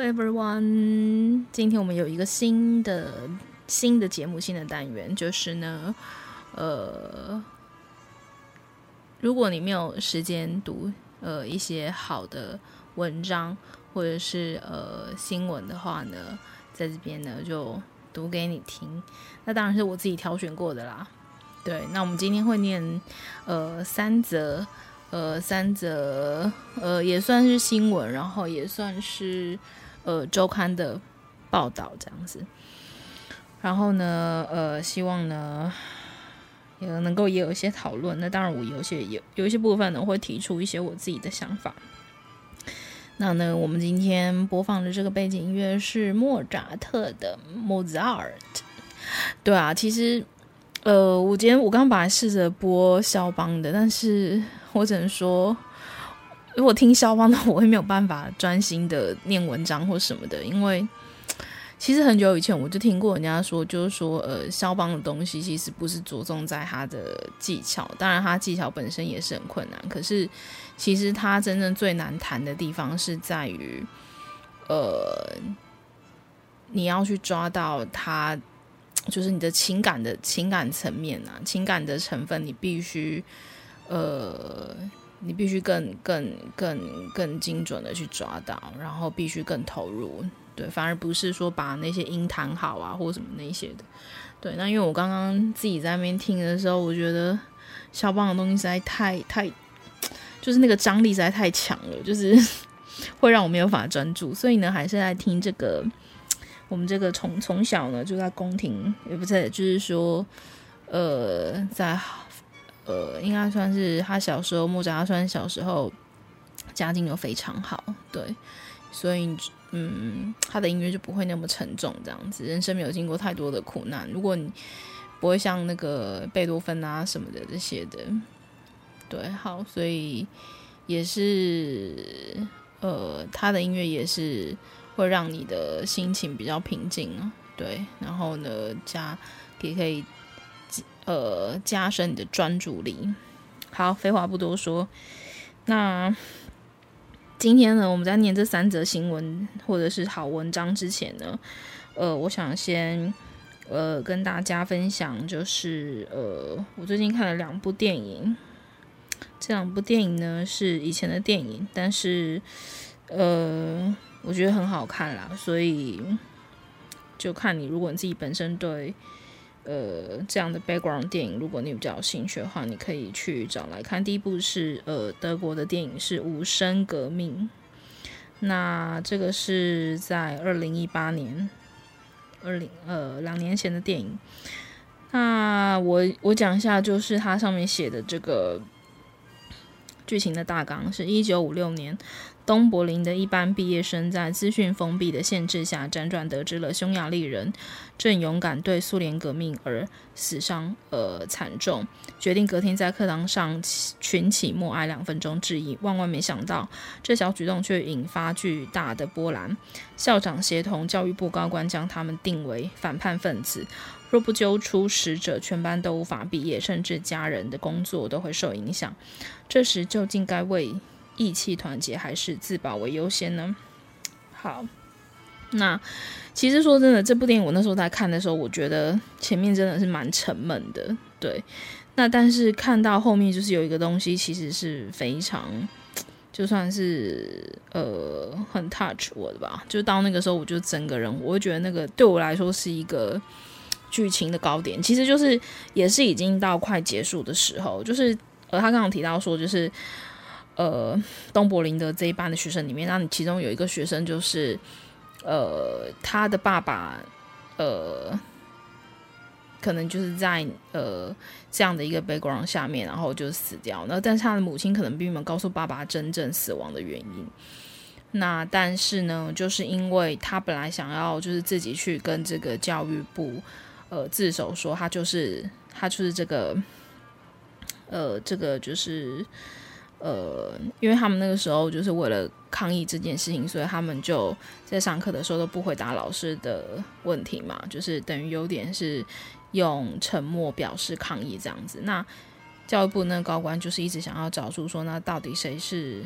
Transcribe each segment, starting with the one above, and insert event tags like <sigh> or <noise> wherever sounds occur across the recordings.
Everyone，今天我们有一个新的新的节目，新的单元，就是呢，呃，如果你没有时间读呃一些好的文章或者是呃新闻的话呢，在这边呢就读给你听。那当然是我自己挑选过的啦。对，那我们今天会念呃三则。呃，三则呃也算是新闻，然后也算是呃周刊的报道这样子。然后呢，呃，希望呢也能够也有一些讨论。那当然，我有些有有一些部分呢会提出一些我自己的想法。那呢，我们今天播放的这个背景音乐是莫扎特的《Mozart》。对啊，其实呃，我今天我刚刚本来试着播肖邦的，但是。我只能说，如果听肖邦的，我会没有办法专心的念文章或什么的，因为其实很久以前我就听过人家说，就是说，呃，肖邦的东西其实不是着重在他的技巧，当然他技巧本身也是很困难，可是其实他真正最难弹的地方是在于，呃，你要去抓到他，就是你的情感的情感层面啊，情感的成分，你必须。呃，你必须更、更、更、更精准的去抓到，然后必须更投入，对，反而不是说把那些音弹好啊，或什么那些的，对。那因为我刚刚自己在那边听的时候，我觉得肖邦的东西实在太太，就是那个张力实在太强了，就是 <laughs> 会让我没有办法专注，所以呢，还是在听这个。我们这个从从小呢就在宫廷，也不是，就是说，呃，在。呃，应该算是他小时候，莫扎特算小时候家境就非常好，对，所以嗯，他的音乐就不会那么沉重，这样子，人生没有经过太多的苦难。如果你不会像那个贝多芬啊什么的这些的，对，好，所以也是呃，他的音乐也是会让你的心情比较平静，对，然后呢，加也可以。呃，加深你的专注力。好，废话不多说。那今天呢，我们在念这三则新闻或者是好文章之前呢，呃，我想先呃跟大家分享，就是呃，我最近看了两部电影。这两部电影呢是以前的电影，但是呃，我觉得很好看啦，所以就看你，如果你自己本身对。呃，这样的 background 电影，如果你比较有兴趣的话，你可以去找来看。第一部是呃德国的电影，是《无声革命》。那这个是在二零一八年，二零呃两年前的电影。那我我讲一下，就是它上面写的这个剧情的大纲，是一九五六年。东柏林的一般毕业生在资讯封闭的限制下，辗转得知了匈牙利人正勇敢对苏联革命而死伤呃惨重，决定隔天在课堂上群起默哀两分钟致意。万万没想到，这小举动却引发巨大的波澜。校长协同教育部高官将他们定为反叛分子，若不揪出使者，全班都无法毕业，甚至家人的工作都会受影响。这时究竟该为义气团结还是自保为优先呢？好，那其实说真的，这部电影我那时候在看的时候，我觉得前面真的是蛮沉闷的，对。那但是看到后面，就是有一个东西，其实是非常，就算是呃很 touch 我的吧。就到那个时候，我就整个人，我会觉得那个对我来说是一个剧情的高点。其实就是也是已经到快结束的时候，就是呃他刚刚提到说就是。呃，东柏林的这一班的学生里面，那你其中有一个学生就是，呃，他的爸爸，呃，可能就是在呃这样的一个 background 下面，然后就死掉。那但是他的母亲可能并没有告诉爸爸真正死亡的原因。那但是呢，就是因为他本来想要就是自己去跟这个教育部呃自首，说他就是他就是这个，呃，这个就是。呃，因为他们那个时候就是为了抗议这件事情，所以他们就在上课的时候都不回答老师的问题嘛，就是等于有点是用沉默表示抗议这样子。那教育部那个高官就是一直想要找出说，那到底谁是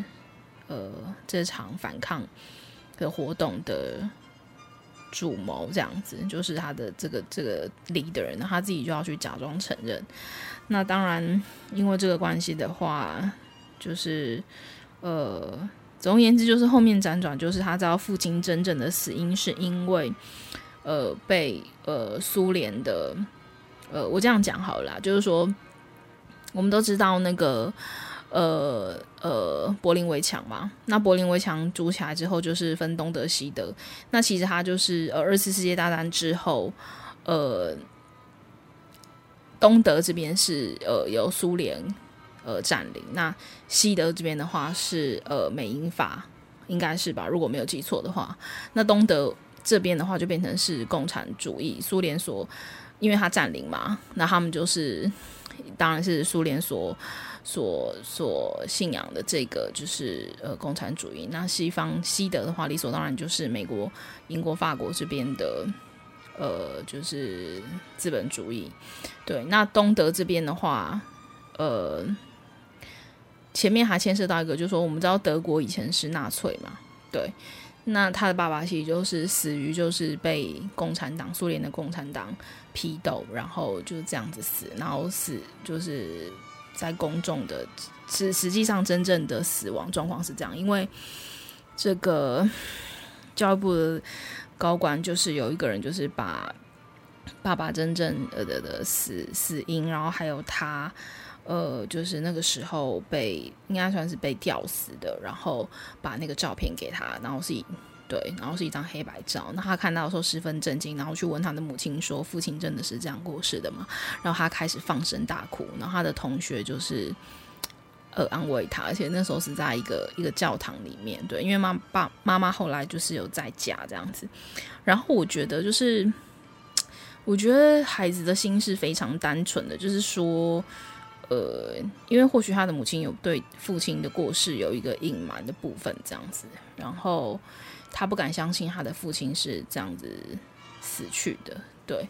呃这场反抗的活动的主谋，这样子就是他的这个这个 leader，那他自己就要去假装承认。那当然，因为这个关系的话，就是呃，总而言之，就是后面辗转，就是他知道父亲真正的死因是因为呃被呃苏联的呃，我这样讲好了，就是说我们都知道那个。呃呃，柏林围墙嘛，那柏林围墙筑起来之后，就是分东德西德。那其实它就是呃，二次世界大战之后，呃，东德这边是呃由苏联呃占领，那西德这边的话是呃美英法，应该是吧？如果没有记错的话，那东德这边的话就变成是共产主义，苏联所，因为它占领嘛，那他们就是当然是苏联所。所所信仰的这个就是呃共产主义，那西方西德的话，理所当然就是美国、英国、法国这边的呃就是资本主义。对，那东德这边的话，呃，前面还牵涉到一个，就是说我们知道德国以前是纳粹嘛，对，那他的爸爸其实就是死于就是被共产党苏联的共产党批斗，然后就这样子死，然后死就是。在公众的，实实际上真正的死亡状况是这样，因为这个教育部的高官就是有一个人，就是把爸爸真正呃的的死死因，然后还有他呃，就是那个时候被应该算是被吊死的，然后把那个照片给他，然后是一。对，然后是一张黑白照。那他看到的时候十分震惊，然后去问他的母亲说：“父亲真的是这样过世的吗？”然后他开始放声大哭。然后他的同学就是呃安慰他，而且那时候是在一个一个教堂里面。对，因为妈爸妈妈后来就是有在家这样子。然后我觉得就是，我觉得孩子的心是非常单纯的，就是说，呃，因为或许他的母亲有对父亲的过世有一个隐瞒的部分这样子，然后。他不敢相信他的父亲是这样子死去的，对。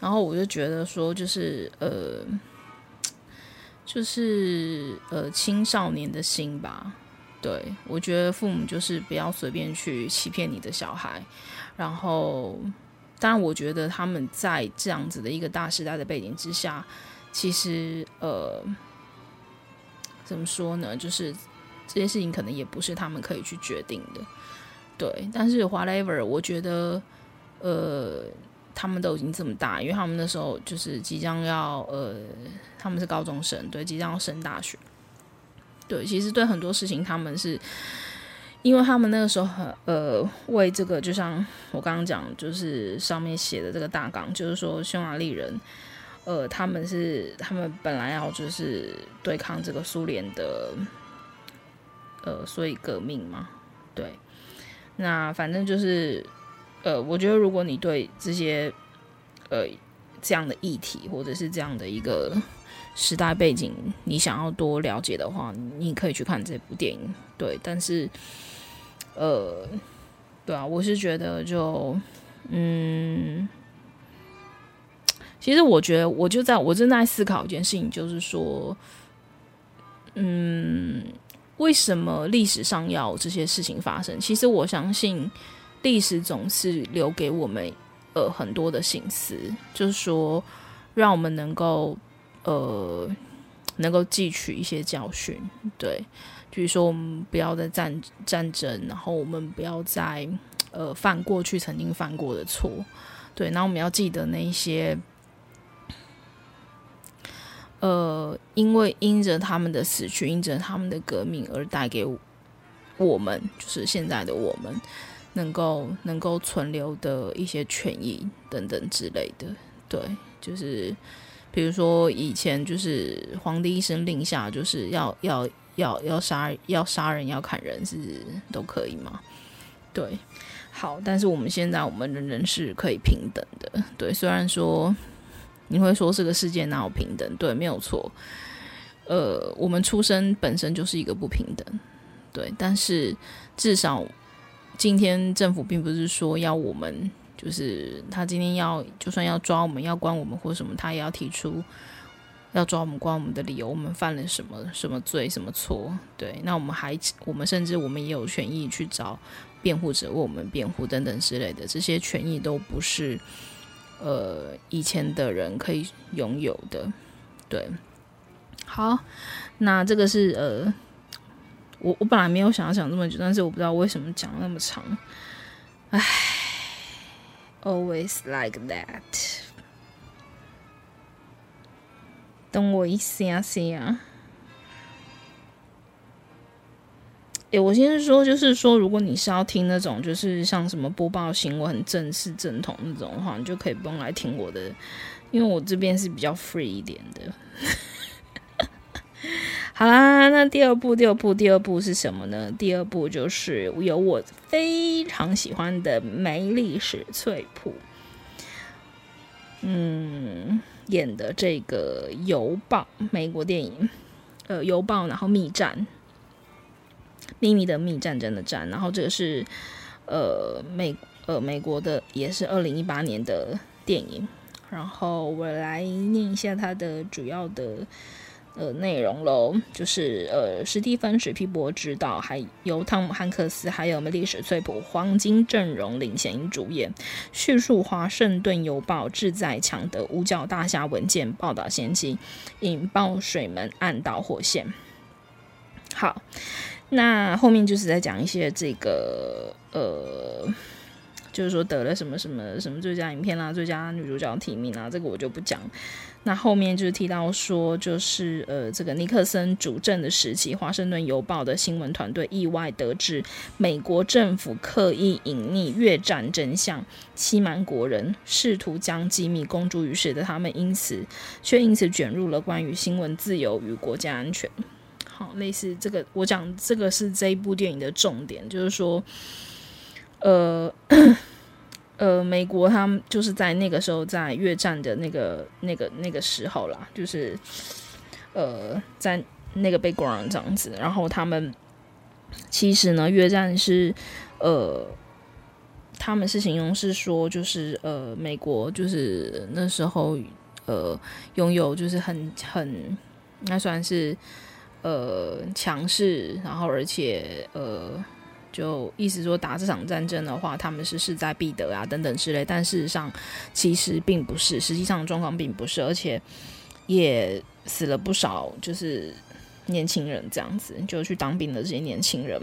然后我就觉得说，就是呃，就是呃，青少年的心吧。对，我觉得父母就是不要随便去欺骗你的小孩。然后，当然，我觉得他们在这样子的一个大时代的背景之下，其实呃，怎么说呢？就是这些事情可能也不是他们可以去决定的。对，但是 whatever，我觉得，呃，他们都已经这么大，因为他们那时候就是即将要，呃，他们是高中生，对，即将要升大学。对，其实对很多事情，他们是，因为他们那个时候很，呃，为这个，就像我刚刚讲，就是上面写的这个大纲，就是说匈牙利人，呃，他们是他们本来要就是对抗这个苏联的，呃，所以革命嘛，对。那反正就是，呃，我觉得如果你对这些，呃，这样的议题或者是这样的一个时代背景，你想要多了解的话，你可以去看这部电影。对，但是，呃，对啊，我是觉得就，嗯，其实我觉得我就在我正在思考一件事情，就是说，嗯。为什么历史上要这些事情发生？其实我相信，历史总是留给我们呃很多的心思，就是说，让我们能够呃能够汲取一些教训。对，比如说我们不要再战战争，然后我们不要再呃犯过去曾经犯过的错。对，然后我们要记得那一些。呃，因为因着他们的死去，因着他们的革命而带给我们，就是现在的我们，能够能够存留的一些权益等等之类的。对，就是比如说以前就是皇帝一声令下，就是要要要要杀要杀人要砍人是都可以吗？对，好，但是我们现在我们人人是可以平等的。对，虽然说。你会说这个世界哪有平等？对，没有错。呃，我们出生本身就是一个不平等，对。但是至少今天政府并不是说要我们，就是他今天要就算要抓我们要关我们或什么，他也要提出要抓我们关我们的理由，我们犯了什么什么罪什么错？对，那我们还我们甚至我们也有权益去找辩护者为我们辩护等等之类的，这些权益都不是呃以前的人可以拥有的。对，好，那这个是呃。我我本来没有想要讲这么久，但是我不知道为什么讲那么长。唉，always like that。等我一下下。我先说，就是说，如果你是要听那种，就是像什么播报新闻很正式正统那种的话，你就可以不用来听我的，因为我这边是比较 free 一点的。<laughs> 好啦，那第二部，第二部，第二部是什么呢？第二部就是有我非常喜欢的梅丽史翠普，嗯，演的这个邮报美国电影，呃，邮报，然后密战，秘密的密战争的战，然后这个是呃美呃美国的，也是二零一八年的电影，然后我来念一下它的主要的。呃，内容喽，就是呃，史蒂芬·史皮伯执导，还由汤姆·汉克斯还有梅丽史翠普黄金阵容领衔主演，叙述华盛顿邮报志在抢得五角大厦文件报道先机，引爆水门案导火线。好，那后面就是在讲一些这个呃。就是说得了什么什么什么最佳影片啦、最佳女主角提名啦，这个我就不讲。那后面就是提到说，就是呃，这个尼克森主政的时期，华盛顿邮报的新闻团队意外得知美国政府刻意隐匿越战真相，欺瞒国人，试图将机密公诸于世的他们，因此却因此卷入了关于新闻自由与国家安全。好，类似这个，我讲这个是这一部电影的重点，就是说。呃，呃，美国他们就是在那个时候，在越战的那个、那个、那个时候啦，就是呃，在那个 background 这样子。然后他们其实呢，越战是呃，他们是形容是说，就是呃，美国就是那时候呃，拥有就是很很，那算是呃强势，然后而且呃。就意思说打这场战争的话，他们是势在必得啊，等等之类。但事实上，其实并不是，实际上状况并不是，而且也死了不少，就是年轻人这样子，就去当兵的这些年轻人。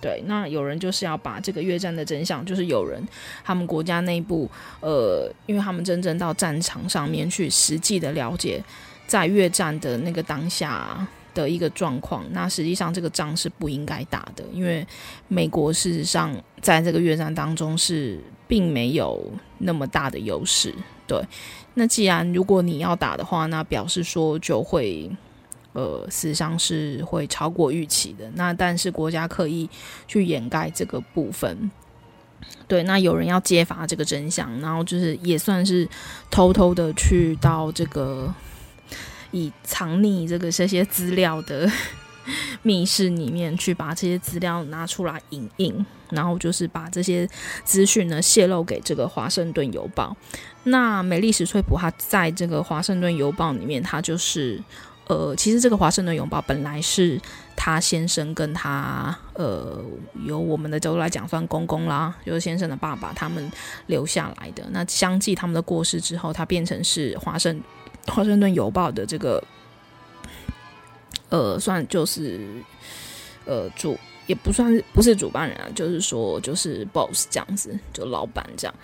对，那有人就是要把这个越战的真相，就是有人他们国家内部，呃，因为他们真正到战场上面去实际的了解，在越战的那个当下。的一个状况，那实际上这个仗是不应该打的，因为美国事实上在这个越战当中是并没有那么大的优势。对，那既然如果你要打的话，那表示说就会呃死伤是会超过预期的。那但是国家刻意去掩盖这个部分，对，那有人要揭发这个真相，然后就是也算是偷偷的去到这个。以藏匿这个这些资料的 <laughs> 密室里面去把这些资料拿出来影印，然后就是把这些资讯呢泄露给这个华盛顿邮报。那梅丽史翠普他在这个华盛顿邮报里面，他就是呃，其实这个华盛顿邮报本来是他先生跟他呃，由我们的角度来讲算公公啦，就是先生的爸爸他们留下来的。那相继他们的过世之后，他变成是华盛。华盛顿邮报的这个，呃，算就是，呃，主也不算是不是主办人啊，就是说就是 boss 这样子，就老板这样。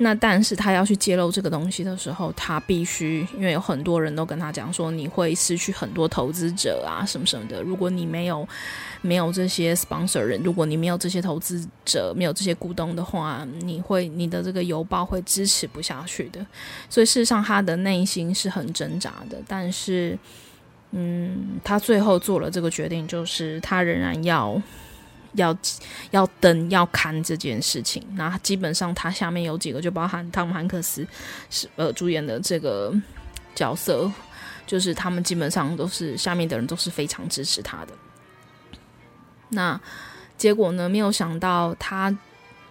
那但是他要去揭露这个东西的时候，他必须，因为有很多人都跟他讲说，你会失去很多投资者啊，什么什么的。如果你没有没有这些 sponsor 人，如果你没有这些投资者，没有这些股东的话，你会你的这个邮报会支持不下去的。所以事实上，他的内心是很挣扎的。但是，嗯，他最后做了这个决定，就是他仍然要。要要登要看这件事情，那基本上他下面有几个，就包含汤姆汉克斯是呃主演的这个角色，就是他们基本上都是下面的人都是非常支持他的。那结果呢，没有想到他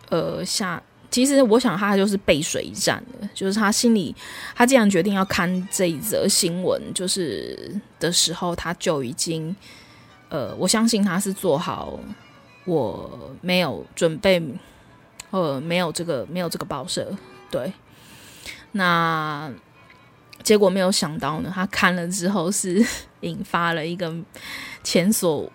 呃下。其实我想他就是背水一战的，就是他心里，他既然决定要看这一则新闻，就是的时候，他就已经，呃，我相信他是做好我没有准备，呃，没有这个没有这个报社，对，那结果没有想到呢，他看了之后是引发了一个前所。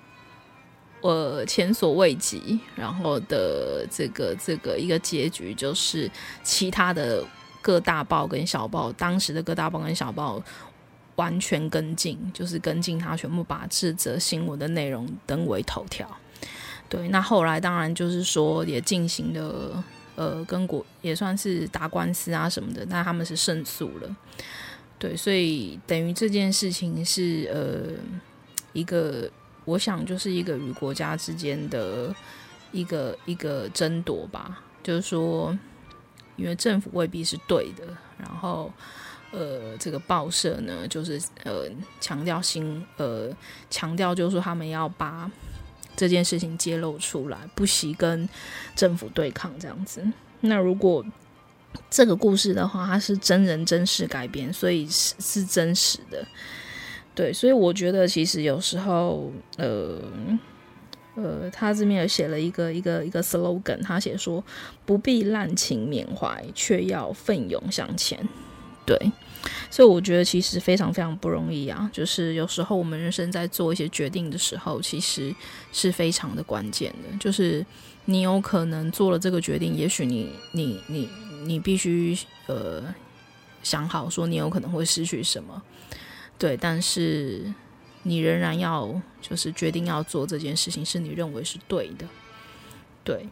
呃，前所未及，然后的这个这个一个结局就是，其他的各大报跟小报，当时的各大报跟小报完全跟进，就是跟进他全部把这则新闻的内容登为头条。对，那后来当然就是说也进行了，呃，跟国也算是打官司啊什么的，那他们是胜诉了。对，所以等于这件事情是呃一个。我想就是一个与国家之间的一个一个争夺吧，就是说，因为政府未必是对的，然后呃，这个报社呢，就是呃强调新呃强调就是说他们要把这件事情揭露出来，不惜跟政府对抗这样子。那如果这个故事的话，它是真人真事改编，所以是是真实的。对，所以我觉得其实有时候，呃，呃，他这边有写了一个一个一个 slogan，他写说不必滥情缅怀，却要奋勇向前。对，所以我觉得其实非常非常不容易啊。就是有时候我们人生在做一些决定的时候，其实是非常的关键的。就是你有可能做了这个决定，也许你你你你必须呃想好说你有可能会失去什么。对，但是你仍然要就是决定要做这件事情，是你认为是对的。对，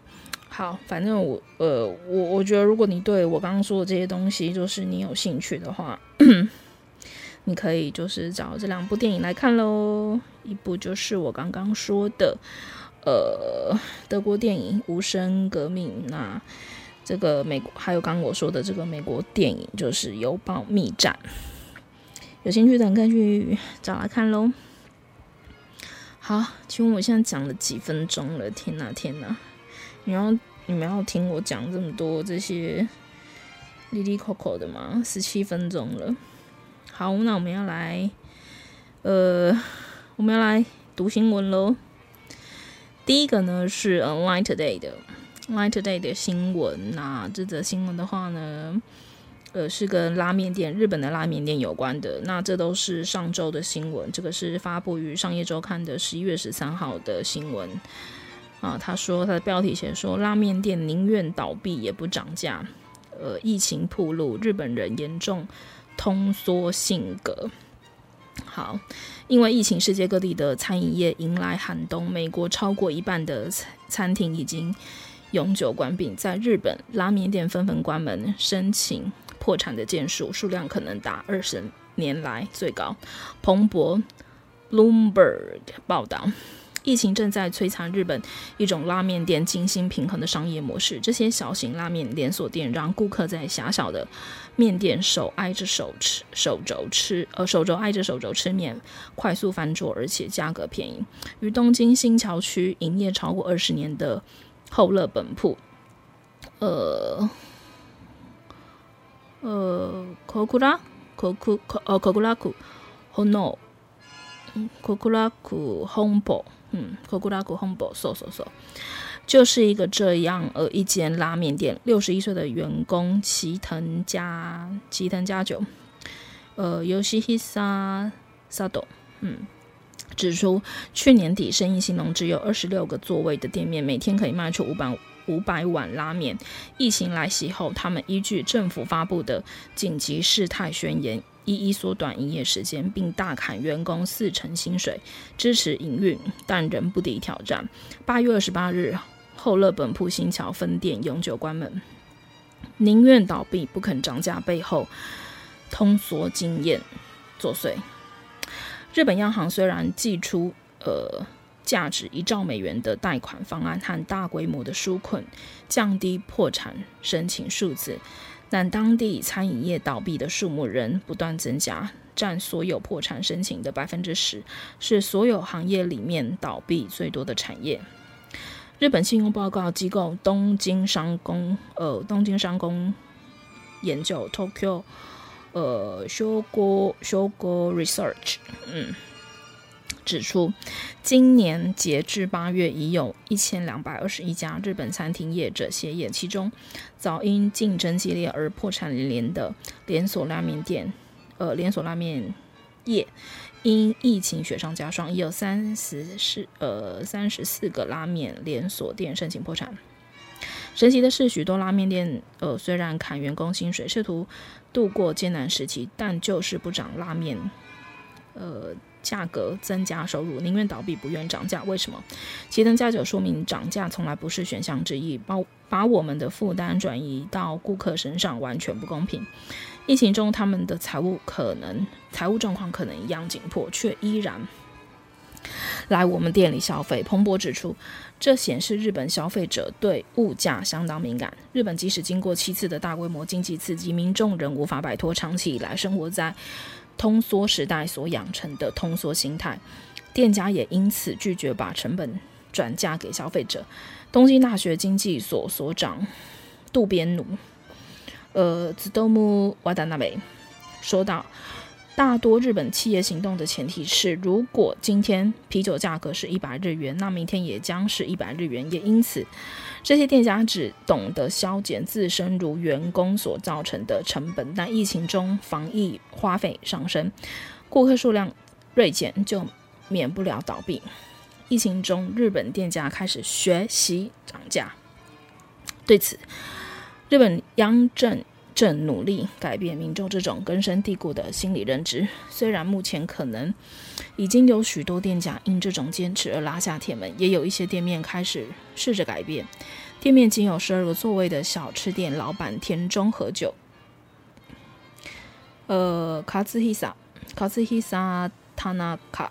好，反正我呃，我我觉得，如果你对我刚刚说的这些东西，就是你有兴趣的话，<clears throat> 你可以就是找这两部电影来看喽。一部就是我刚刚说的，呃，德国电影《无声革命》，那这个美国还有刚刚我说的这个美国电影，就是《邮报密战》。有兴趣的可以去找来看喽。好，请问我现在讲了几分钟了？天哪，天哪！你要你们要听我讲这么多这些哩哩扣扣的吗？十七分钟了。好，那我们要来，呃，我们要来读新闻喽。第一个呢是《Line Today》的《Line Today》的新闻。那这则新闻的话呢，呃，是跟拉面店，日本的拉面店有关的。那这都是上周的新闻，这个是发布于《商业周刊》的十一月十三号的新闻。啊，他说他的标题写说，拉面店宁愿倒闭也不涨价。呃，疫情暴露，日本人严重通缩性格。好，因为疫情，世界各地的餐饮业迎来寒冬。美国超过一半的餐厅已经永久关闭，在日本，拉面店纷纷关门，申请。破产的件数数量可能达二十年来最高。彭博 （Bloomberg） 报道，疫情正在摧残日本一种拉面店精心平衡的商业模式。这些小型拉面连锁店让顾客在狭小的面店手挨着手吃手肘吃，呃，手肘挨着手肘吃面，快速翻桌，而且价格便宜。于东京新桥区营业超过二十年的后乐本铺，呃。呃，可库拉，可库可呃可库拉库，Hono，可库拉库 Honpo，嗯，可库拉库 Honpo，搜搜搜，就是一个这样呃一间拉面店，六十一岁的员工齐藤家齐藤家久，呃，Yoshihisa Sato，嗯，指出去年底生意兴隆，只有二十六个座位的店面，每天可以卖出五百。五百碗拉面。疫情来袭后，他们依据政府发布的紧急事态宣言，一一缩短营业时间，并大砍员工四成薪水，支持营运，但仍不敌挑战。八月二十八日，后乐本铺新桥分店永久关门，宁愿倒闭不肯涨价，背后通缩经验作祟。日本央行虽然祭出呃。价值一兆美元的贷款方案和大规模的纾困，降低破产申请数字，但当地餐饮业倒闭的数目仍不断增加，占所有破产申请的百分之十，是所有行业里面倒闭最多的产业。日本信用报告机构东京商工呃东京商工研究 Tokyo 呃 Shogo Shogo Research 嗯。指出，今年截至八月，已有一千两百二十一家日本餐厅业者歇业，其中早因竞争激烈而破产连连的连锁拉面店，呃，连锁拉面业因疫情雪上加霜，已有三十四呃三十四个拉面连锁店申请破产。神奇的是，许多拉面店呃虽然砍员工薪水，试图度过艰难时期，但就是不涨拉面，呃。价格增加收入，宁愿倒闭不愿涨价。为什么？其登加九说明，涨价从来不是选项之一。把把我们的负担转移到顾客身上，完全不公平。疫情中，他们的财务可能财务状况可能一样紧迫，却依然来我们店里消费。彭博指出，这显示日本消费者对物价相当敏感。日本即使经过七次的大规模经济刺激，民众仍无法摆脱长期以来生活在通缩时代所养成的通缩心态，店家也因此拒绝把成本转嫁给消费者。东京大学经济所所长渡边努，呃，子豆木瓦达那美说道。大多日本企业行动的前提是，如果今天啤酒价格是一百日元，那明天也将是一百日元。也因此，这些店家只懂得削减自身如员工所造成的成本。但疫情中防疫花费上升，顾客数量锐减，就免不了倒闭。疫情中，日本店家开始学习涨价。对此，日本央政。正努力改变民众这种根深蒂固的心理认知。虽然目前可能已经有许多店家因这种坚持而拉下铁门，也有一些店面开始试着改变。店面仅有十二个座位的小吃店老板田中和久，呃，卡兹希萨，卡兹希萨，塔纳卡，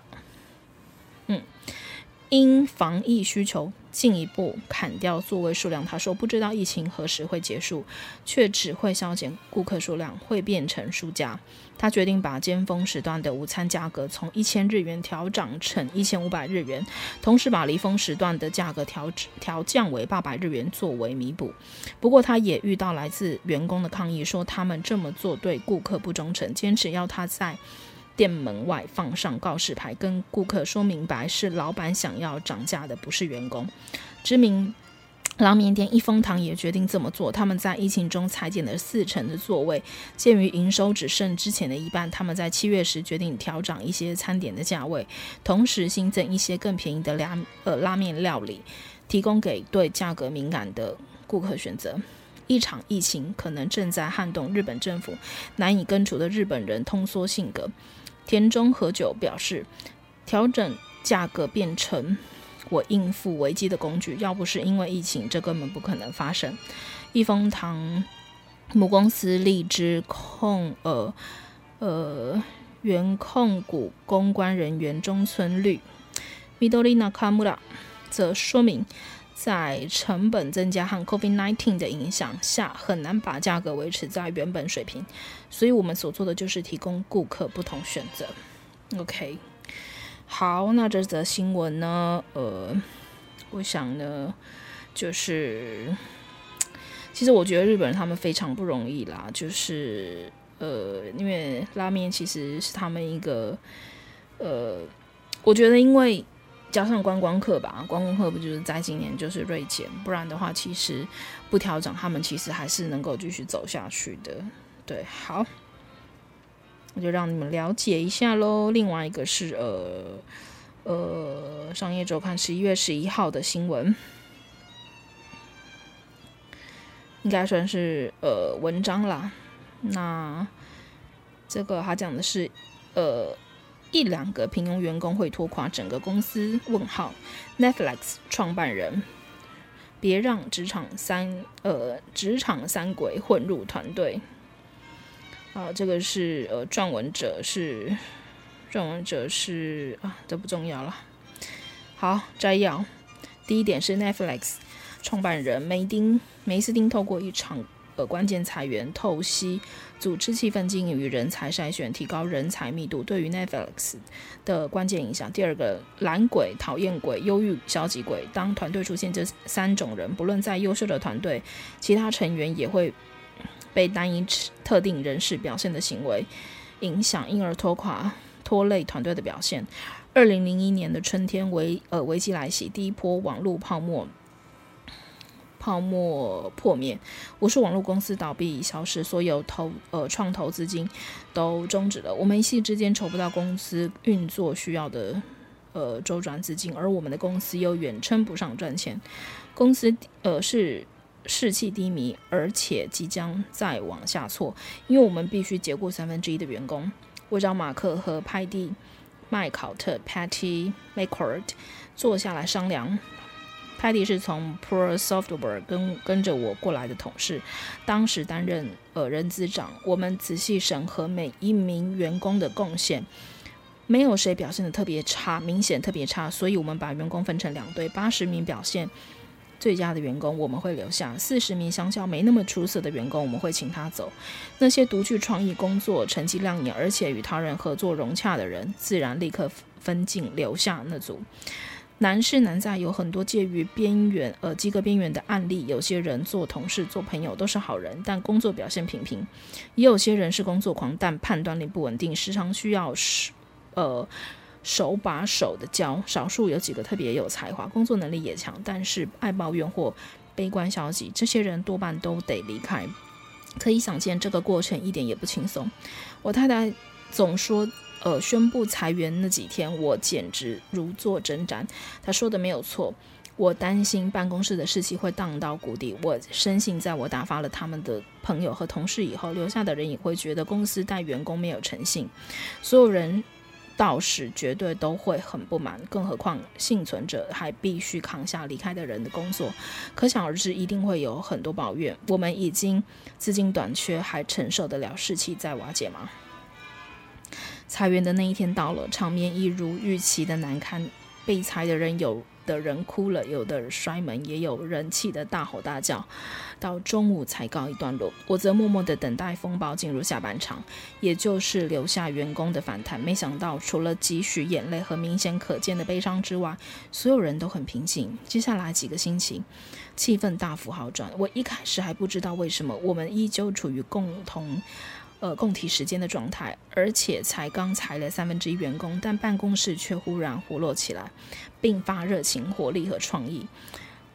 因防疫需求。进一步砍掉座位数量。他说：“不知道疫情何时会结束，却只会削减顾客数量，会变成输家。”他决定把尖峰时段的午餐价格从一千日元调涨成一千五百日元，同时把离峰时段的价格调调降为八百日元作为弥补。不过，他也遇到来自员工的抗议，说他们这么做对顾客不忠诚，坚持要他在。店门外放上告示牌，跟顾客说明白是老板想要涨价的，不是员工。知名拉面店一风堂也决定这么做。他们在疫情中裁减了四成的座位，鉴于营收只剩之前的一半，他们在七月时决定调涨一些餐点的价位，同时新增一些更便宜的拉呃拉面料理，提供给对价格敏感的顾客选择。一场疫情可能正在撼动日本政府难以根除的日本人通缩性格。田中和久表示，调整价格变成我应付危机的工具。要不是因为疫情，这根本不可能发生。益丰堂母公司荔枝控呃呃原控股公关人员中村绿 Midori Nakamura 则说明，在成本增加和 COVID-19 的影响下，很难把价格维持在原本水平。所以我们所做的就是提供顾客不同选择。OK，好，那这则新闻呢？呃，我想呢，就是其实我觉得日本人他们非常不容易啦，就是呃，因为拉面其实是他们一个呃，我觉得因为。加上观光客吧，观光客不就是在今年就是锐减，不然的话，其实不调整，他们其实还是能够继续走下去的。对，好，我就让你们了解一下喽。另外一个是呃呃，商业周刊十一月十一号的新闻，应该算是呃文章啦。那这个他讲的是呃。一两个平庸员工会拖垮整个公司？问号。Netflix 创办人，别让职场三呃职场三鬼混入团队。啊，这个是呃撰文者是撰文者是啊，这不重要了。好，摘要。第一点是 Netflix 创办人梅丁梅斯丁透过一场呃关键裁员、透析、组织气氛经营与人才筛选、提高人才密度对于 Netflix 的关键影响。第二个，懒鬼、讨厌鬼、忧郁、消极鬼。当团队出现这三种人，不论再优秀的团队，其他成员也会被单一特定人士表现的行为影响，因而拖垮、拖累团队的表现。二零零一年的春天，危呃危机来袭，第一波网络泡沫泡沫破灭，无数网络公司倒闭消失，所有投呃创投资金都终止了。我们一夕之间筹不到公司运作需要的呃周转资金，而我们的公司又远称不上赚钱，公司呃是士气低迷，而且即将再往下挫，因为我们必须解雇三分之一的员工。我找马克和派蒂。麦考特 （Patty McCord） 坐下来商量。Patty 是从 Pro Software 跟跟着我过来的同事，当时担任呃人资长。我们仔细审核每一名员工的贡献，没有谁表现得特别差，明显特别差，所以我们把员工分成两队，八十名表现。最佳的员工我们会留下，四十名相较没那么出色的员工我们会请他走。那些独具创意、工作成绩亮眼，而且与他人合作融洽的人，自然立刻分进留下那组。难是难在有很多介于边缘呃及格边缘的案例，有些人做同事、做朋友都是好人，但工作表现平平；也有些人是工作狂，但判断力不稳定，时常需要是呃。手把手的教，少数有几个特别有才华，工作能力也强，但是爱抱怨或悲观消极，这些人多半都得离开。可以想见，这个过程一点也不轻松。我太太总说，呃，宣布裁员那几天，我简直如坐针毡。他说的没有错，我担心办公室的士气会荡到谷底。我深信，在我打发了他们的朋友和同事以后，留下的人也会觉得公司待员工没有诚信。所有人。到时绝对都会很不满，更何况幸存者还必须扛下离开的人的工作，可想而知，一定会有很多抱怨。我们已经资金短缺，还承受得了士气在瓦解吗？裁员的那一天到了，场面一如预期的难堪，被裁的人有。的人哭了，有的人摔门，也有人气得大吼大叫，到中午才告一段落。我则默默地等待风暴进入下半场，也就是留下员工的反弹。没想到，除了几许眼泪和明显可见的悲伤之外，所有人都很平静。接下来几个星期，气氛大幅好转。我一开始还不知道为什么，我们依旧处于共同。<laughs> 呃，供体时间的状态，而且才刚裁了三分之一员工，但办公室却忽然活络起来，并发热情、活力和创意。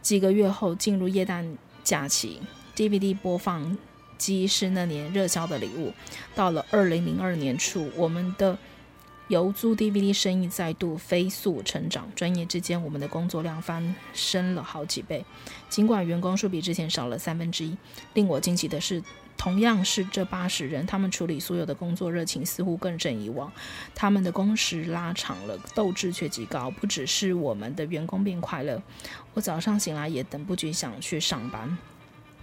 几个月后，进入液氮假期，DVD 播放机是那年热销的礼物。到了二零零二年初，我们的邮租 DVD 生意再度飞速成长，转眼之间，我们的工作量翻升了好几倍。尽管员工数比之前少了三分之一，令我惊奇的是。同样是这八十人，他们处理所有的工作热情似乎更胜以往。他们的工时拉长了，斗志却极高。不只是我们的员工变快乐，我早上醒来也等不及想去上班。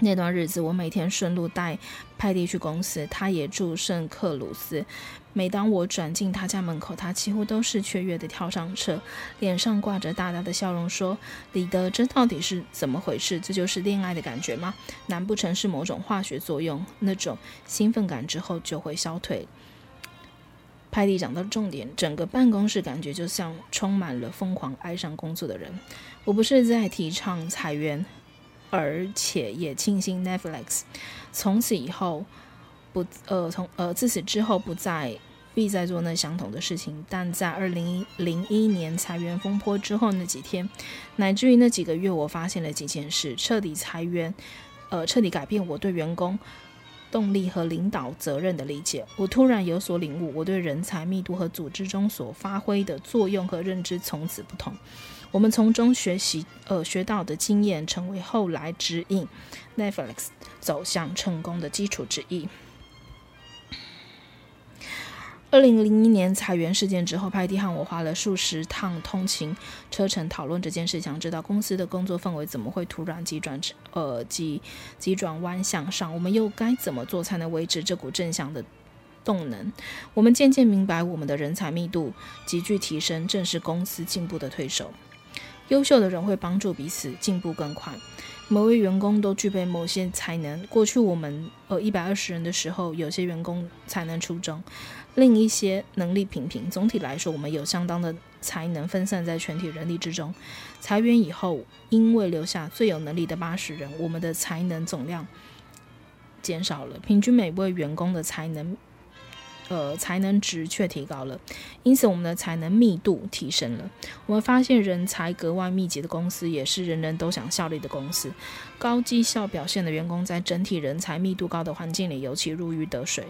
那段日子，我每天顺路带派蒂去公司，他也住圣克鲁斯。每当我转进他家门口，他几乎都是雀跃地跳上车，脸上挂着大大的笑容，说：“李德，这到底是怎么回事？这就是恋爱的感觉吗？难不成是某种化学作用？那种兴奋感之后就会消退？”派蒂讲到重点，整个办公室感觉就像充满了疯狂爱上工作的人。我不是在提倡裁员。而且也庆幸 Netflix 从此以后不呃从呃自此之后不再必再做那相同的事情。但在二零零一年裁员风波之后那几天，乃至于那几个月，我发现了几件事，彻底裁员，呃，彻底改变我对员工动力和领导责任的理解。我突然有所领悟，我对人才密度和组织中所发挥的作用和认知从此不同。我们从中学习，呃，学到的经验成为后来指引 Netflix 走向成功的基础之一。二零零一年裁员事件之后，派蒂和我花了数十趟通勤车程讨论这件事，想知道公司的工作氛围怎么会突然急转，呃，急急转弯向上，我们又该怎么做才能维持这股正向的动能？我们渐渐明白，我们的人才密度急剧提升，正是公司进步的推手。优秀的人会帮助彼此进步更快。每位员工都具备某些才能。过去我们呃一百二十人的时候，有些员工才能出众，另一些能力平平。总体来说，我们有相当的才能分散在全体人力之中。裁员以后，因为留下最有能力的八十人，我们的才能总量减少了，平均每位员工的才能。呃，才能值却提高了，因此我们的才能密度提升了。我们发现人才格外密集的公司，也是人人都想效力的公司。高绩效表现的员工，在整体人才密度高的环境里，尤其如鱼得水。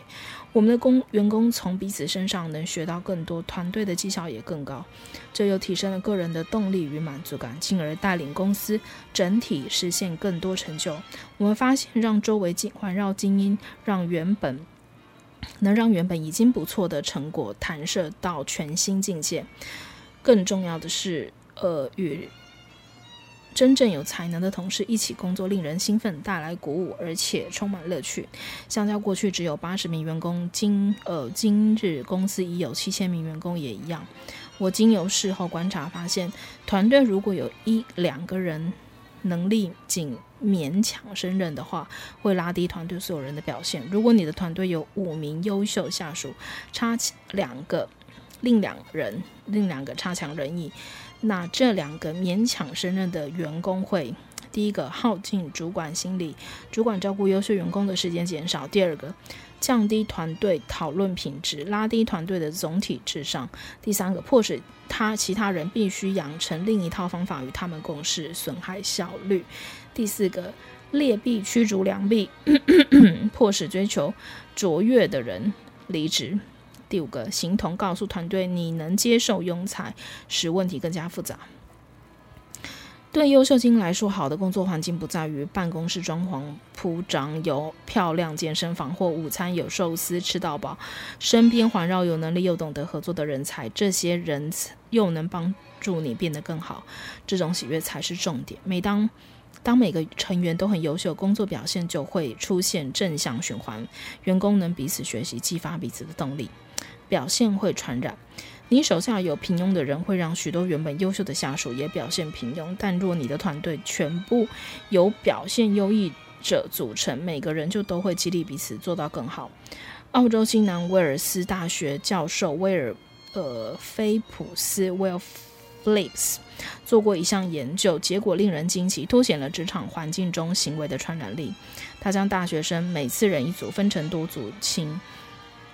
我们的工员工从彼此身上能学到更多，团队的绩效也更高，这又提升了个人的动力与满足感，进而带领公司整体实现更多成就。我们发现，让周围环绕精英，让原本。能让原本已经不错的成果弹射到全新境界。更重要的是，呃，与真正有才能的同事一起工作，令人兴奋，带来鼓舞，而且充满乐趣。相较过去只有八十名员工，今呃今日公司已有七千名员工也一样。我经由事后观察发现，团队如果有一两个人。能力仅勉强胜任的话，会拉低团队所有人的表现。如果你的团队有五名优秀下属，差两个，另两人，另两个差强人意，那这两个勉强胜任的员工会，第一个耗尽主管心力，主管照顾优秀员工的时间减少；第二个。降低团队讨论品质，拉低团队的总体智商。第三个，迫使他其他人必须养成另一套方法与他们共事，损害效率。第四个，劣币驱逐良币，<coughs> 迫使追求卓越的人离职。第五个，形同告诉团队你能接受庸才，使问题更加复杂。对优秀精英来说，好的工作环境不在于办公室装潢铺张有漂亮健身房或午餐有寿司吃到饱，身边环绕有能力又懂得合作的人才，这些人又能帮助你变得更好，这种喜悦才是重点。每当当每个成员都很优秀，工作表现就会出现正向循环，员工能彼此学习，激发彼此的动力，表现会传染。你手下有平庸的人，会让许多原本优秀的下属也表现平庸。但若你的团队全部由表现优异者组成，每个人就都会激励彼此做到更好。澳洲新南威尔斯大学教授威尔呃菲普斯 （Will Phillips） 做过一项研究，结果令人惊奇，凸显了职场环境中行为的传染力。他将大学生每次人一组，分成多组，请。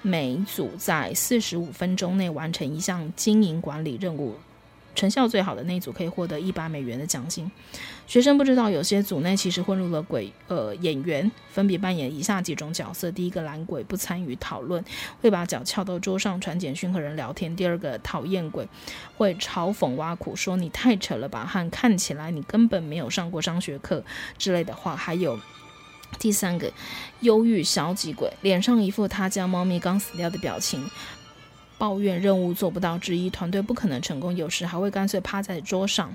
每组在四十五分钟内完成一项经营管理任务，成效最好的那组可以获得一百美元的奖金。学生不知道，有些组内其实混入了鬼呃演员，分别扮演以下几种角色：第一个懒鬼，不参与讨论，会把脚翘到桌上传简讯和人聊天；第二个讨厌鬼，会嘲讽挖苦，说你太扯了吧，和看起来你根本没有上过商学课之类的话，还有。第三个，忧郁消极鬼，脸上一副他家猫咪刚死掉的表情，抱怨任务做不到之一，团队不可能成功，有时还会干脆趴在桌上。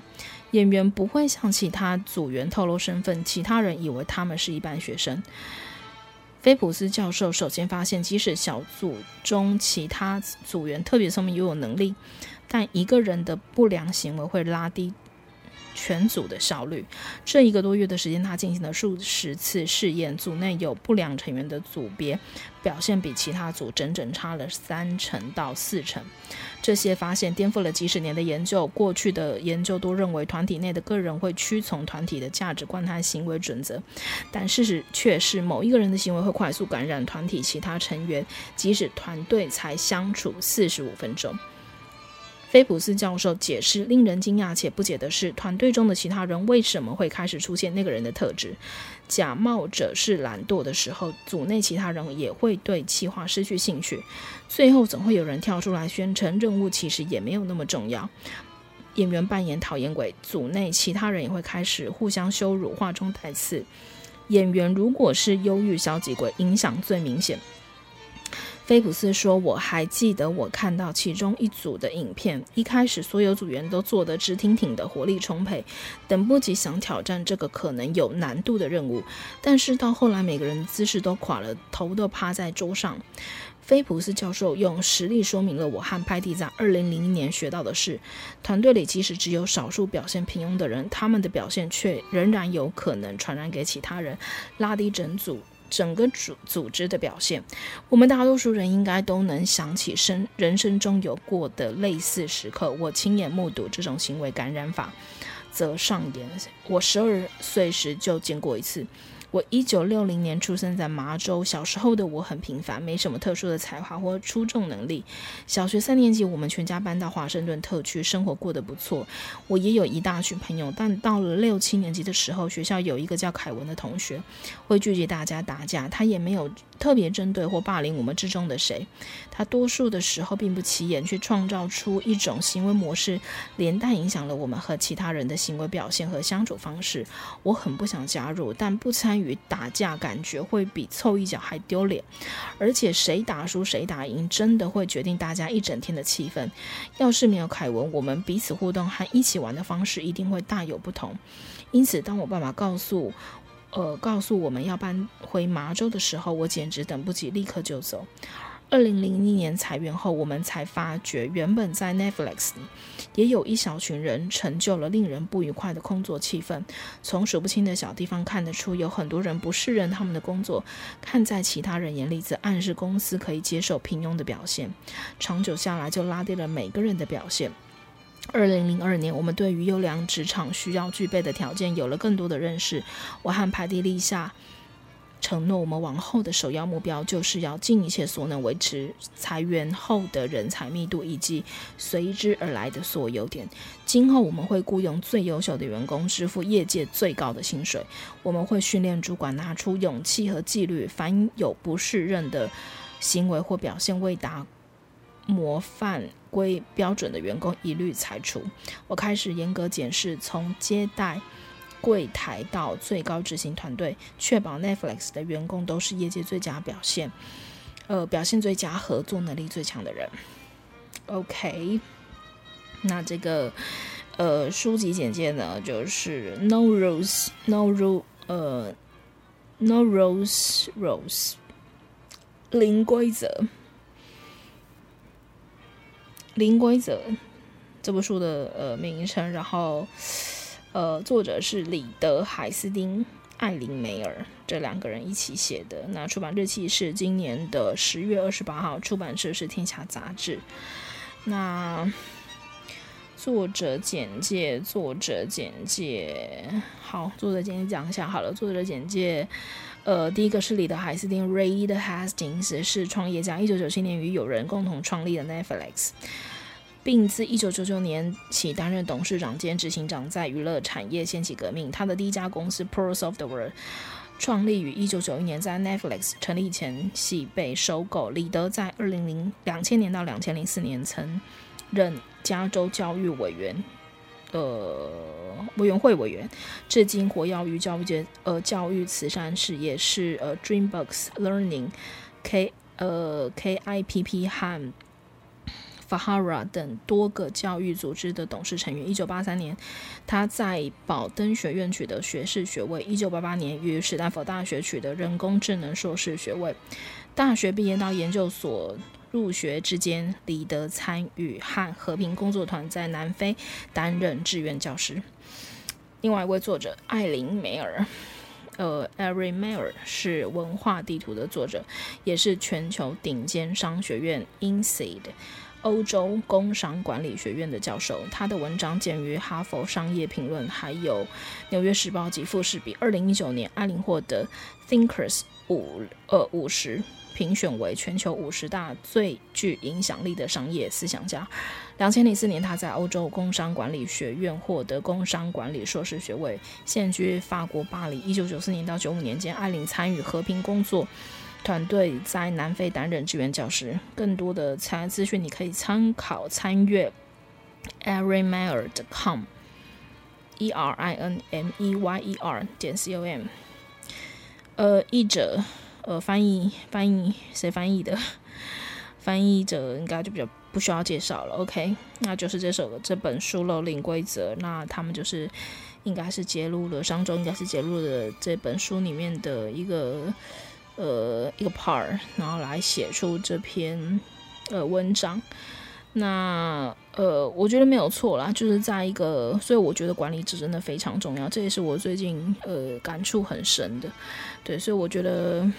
演员不会向其他组员透露身份，其他人以为他们是一般学生。菲普斯教授首先发现，即使小组中其他组员特别聪明又有能力，但一个人的不良行为会拉低。全组的效率。这一个多月的时间，他进行了数十次试验。组内有不良成员的组别表现比其他组整整差了三成到四成。这些发现颠覆了几十年的研究。过去的研究都认为团体内的个人会屈从团体的价值观和行为准则，但事实却是某一个人的行为会快速感染团体其他成员，即使团队才相处四十五分钟。菲普斯教授解释，令人惊讶且不解的是，团队中的其他人为什么会开始出现那个人的特质？假冒者是懒惰的时候，组内其他人也会对企划失去兴趣。最后，总会有人跳出来宣称，任务其实也没有那么重要。演员扮演讨厌鬼，组内其他人也会开始互相羞辱，话中带刺。演员如果是忧郁消极鬼，影响最明显。菲普斯说：“我还记得我看到其中一组的影片，一开始所有组员都坐得直挺挺的，活力充沛，等不及想挑战这个可能有难度的任务。但是到后来，每个人姿势都垮了，头都趴在桌上。”菲普斯教授用实例说明了我和派蒂在二零零一年学到的事：团队里即使只有少数表现平庸的人，他们的表现却仍然有可能传染给其他人，拉低整组整个组组织的表现。我们大多数人应该都能想起生人生中有过的类似时刻。我亲眼目睹这种行为感染法则上演。我十二岁时就见过一次。我一九六零年出生在麻州。小时候的我很平凡，没什么特殊的才华或出众能力。小学三年级，我们全家搬到华盛顿特区，生活过得不错。我也有一大群朋友，但到了六七年级的时候，学校有一个叫凯文的同学，会聚集大家打架。他也没有特别针对或霸凌我们之中的谁。他多数的时候并不起眼，却创造出一种行为模式，连带影响了我们和其他人的行为表现和相处方式。我很不想加入，但不参与。打架，感觉会比凑一脚还丢脸，而且谁打输谁打赢，真的会决定大家一整天的气氛。要是没有凯文，我们彼此互动和一起玩的方式一定会大有不同。因此，当我爸爸告诉，呃，告诉我们要搬回麻州的时候，我简直等不及，立刻就走。二零零一年裁员后，我们才发觉，原本在 Netflix 也有一小群人成就了令人不愉快的工作气氛。从数不清的小地方看得出，有很多人不适任他们的工作，看在其他人眼里，则暗示公司可以接受平庸的表现。长久下来，就拉低了每个人的表现。二零零二年，我们对于优良职场需要具备的条件有了更多的认识。我和派蒂立下。承诺我们往后的首要目标就是要尽一切所能维持裁员后的人才密度以及随之而来的所有点。今后我们会雇佣最优秀的员工，支付业界最高的薪水。我们会训练主管拿出勇气和纪律，凡有不适任的行为或表现未达模范规标准的员工，一律裁除。我开始严格检视从接待。柜台到最高执行团队，确保 Netflix 的员工都是业界最佳表现，呃，表现最佳、合作能力最强的人。OK，那这个呃书籍简介呢，就是 No rules，No rule，呃，No rules，rules，零规则，零规则，这部书的呃名称，然后。呃，作者是李德海斯汀、艾琳梅尔这两个人一起写的。那出版日期是今年的十月二十八号，出版社是天下杂志。那作者简介，作者简介，好，作者简介讲一下好了。作者简介，呃，第一个是李德海斯汀 （Reed Hastings），是创业家，一九九七年与友人共同创立的 Netflix。并自一九九九年起担任董事长兼执行长，在娱乐产业掀起革命。他的第一家公司 Pro Software 创立于一九九一年，在 Netflix 成立前夕被收购。李德在二零零两千年到两千零四年曾任加州教育委员呃委员会委员，至今活跃于教育界呃教育慈善事业，是呃 Dreambox Learning K 呃 KIPP 和 Fahara 等多个教育组织的董事成员。一九八三年，他在宝登学院取得学士学位。一九八八年，于史丹佛大学取得人工智能硕士学位。大学毕业到研究所入学之间，李德参与和和平工作团在南非担任志愿教师。另外一位作者艾琳梅尔，呃，艾瑞梅尔是文化地图的作者，也是全球顶尖商学院 INSEAD 欧洲工商管理学院的教授，他的文章见于《哈佛商业评论》还有《纽约时报》及《富士比》。二零一九年，艾琳获得 Thinkers 五呃五十评选为全球五十大最具影响力的商业思想家。两千零四年，他在欧洲工商管理学院获得工商管理硕士学位，现居法国巴黎。一九九四年到九五年间，艾琳参与和平工作。团队在南非担任志愿教师。更多的参资讯，你可以参考参阅 erinmeyer.com，e r i n m e y e r 点 c o m。呃，译者，呃，翻译，翻译，谁翻译的？翻译者应该就比较不需要介绍了。OK，那就是这首这本书《漏零规则》，那他们就是应该是揭露了，上周应该是揭露了这本书里面的一个。呃一个 part，然后来写出这篇呃文章。那呃，我觉得没有错啦，就是在一个，所以我觉得管理者真的非常重要，这也是我最近呃感触很深的。对，所以我觉得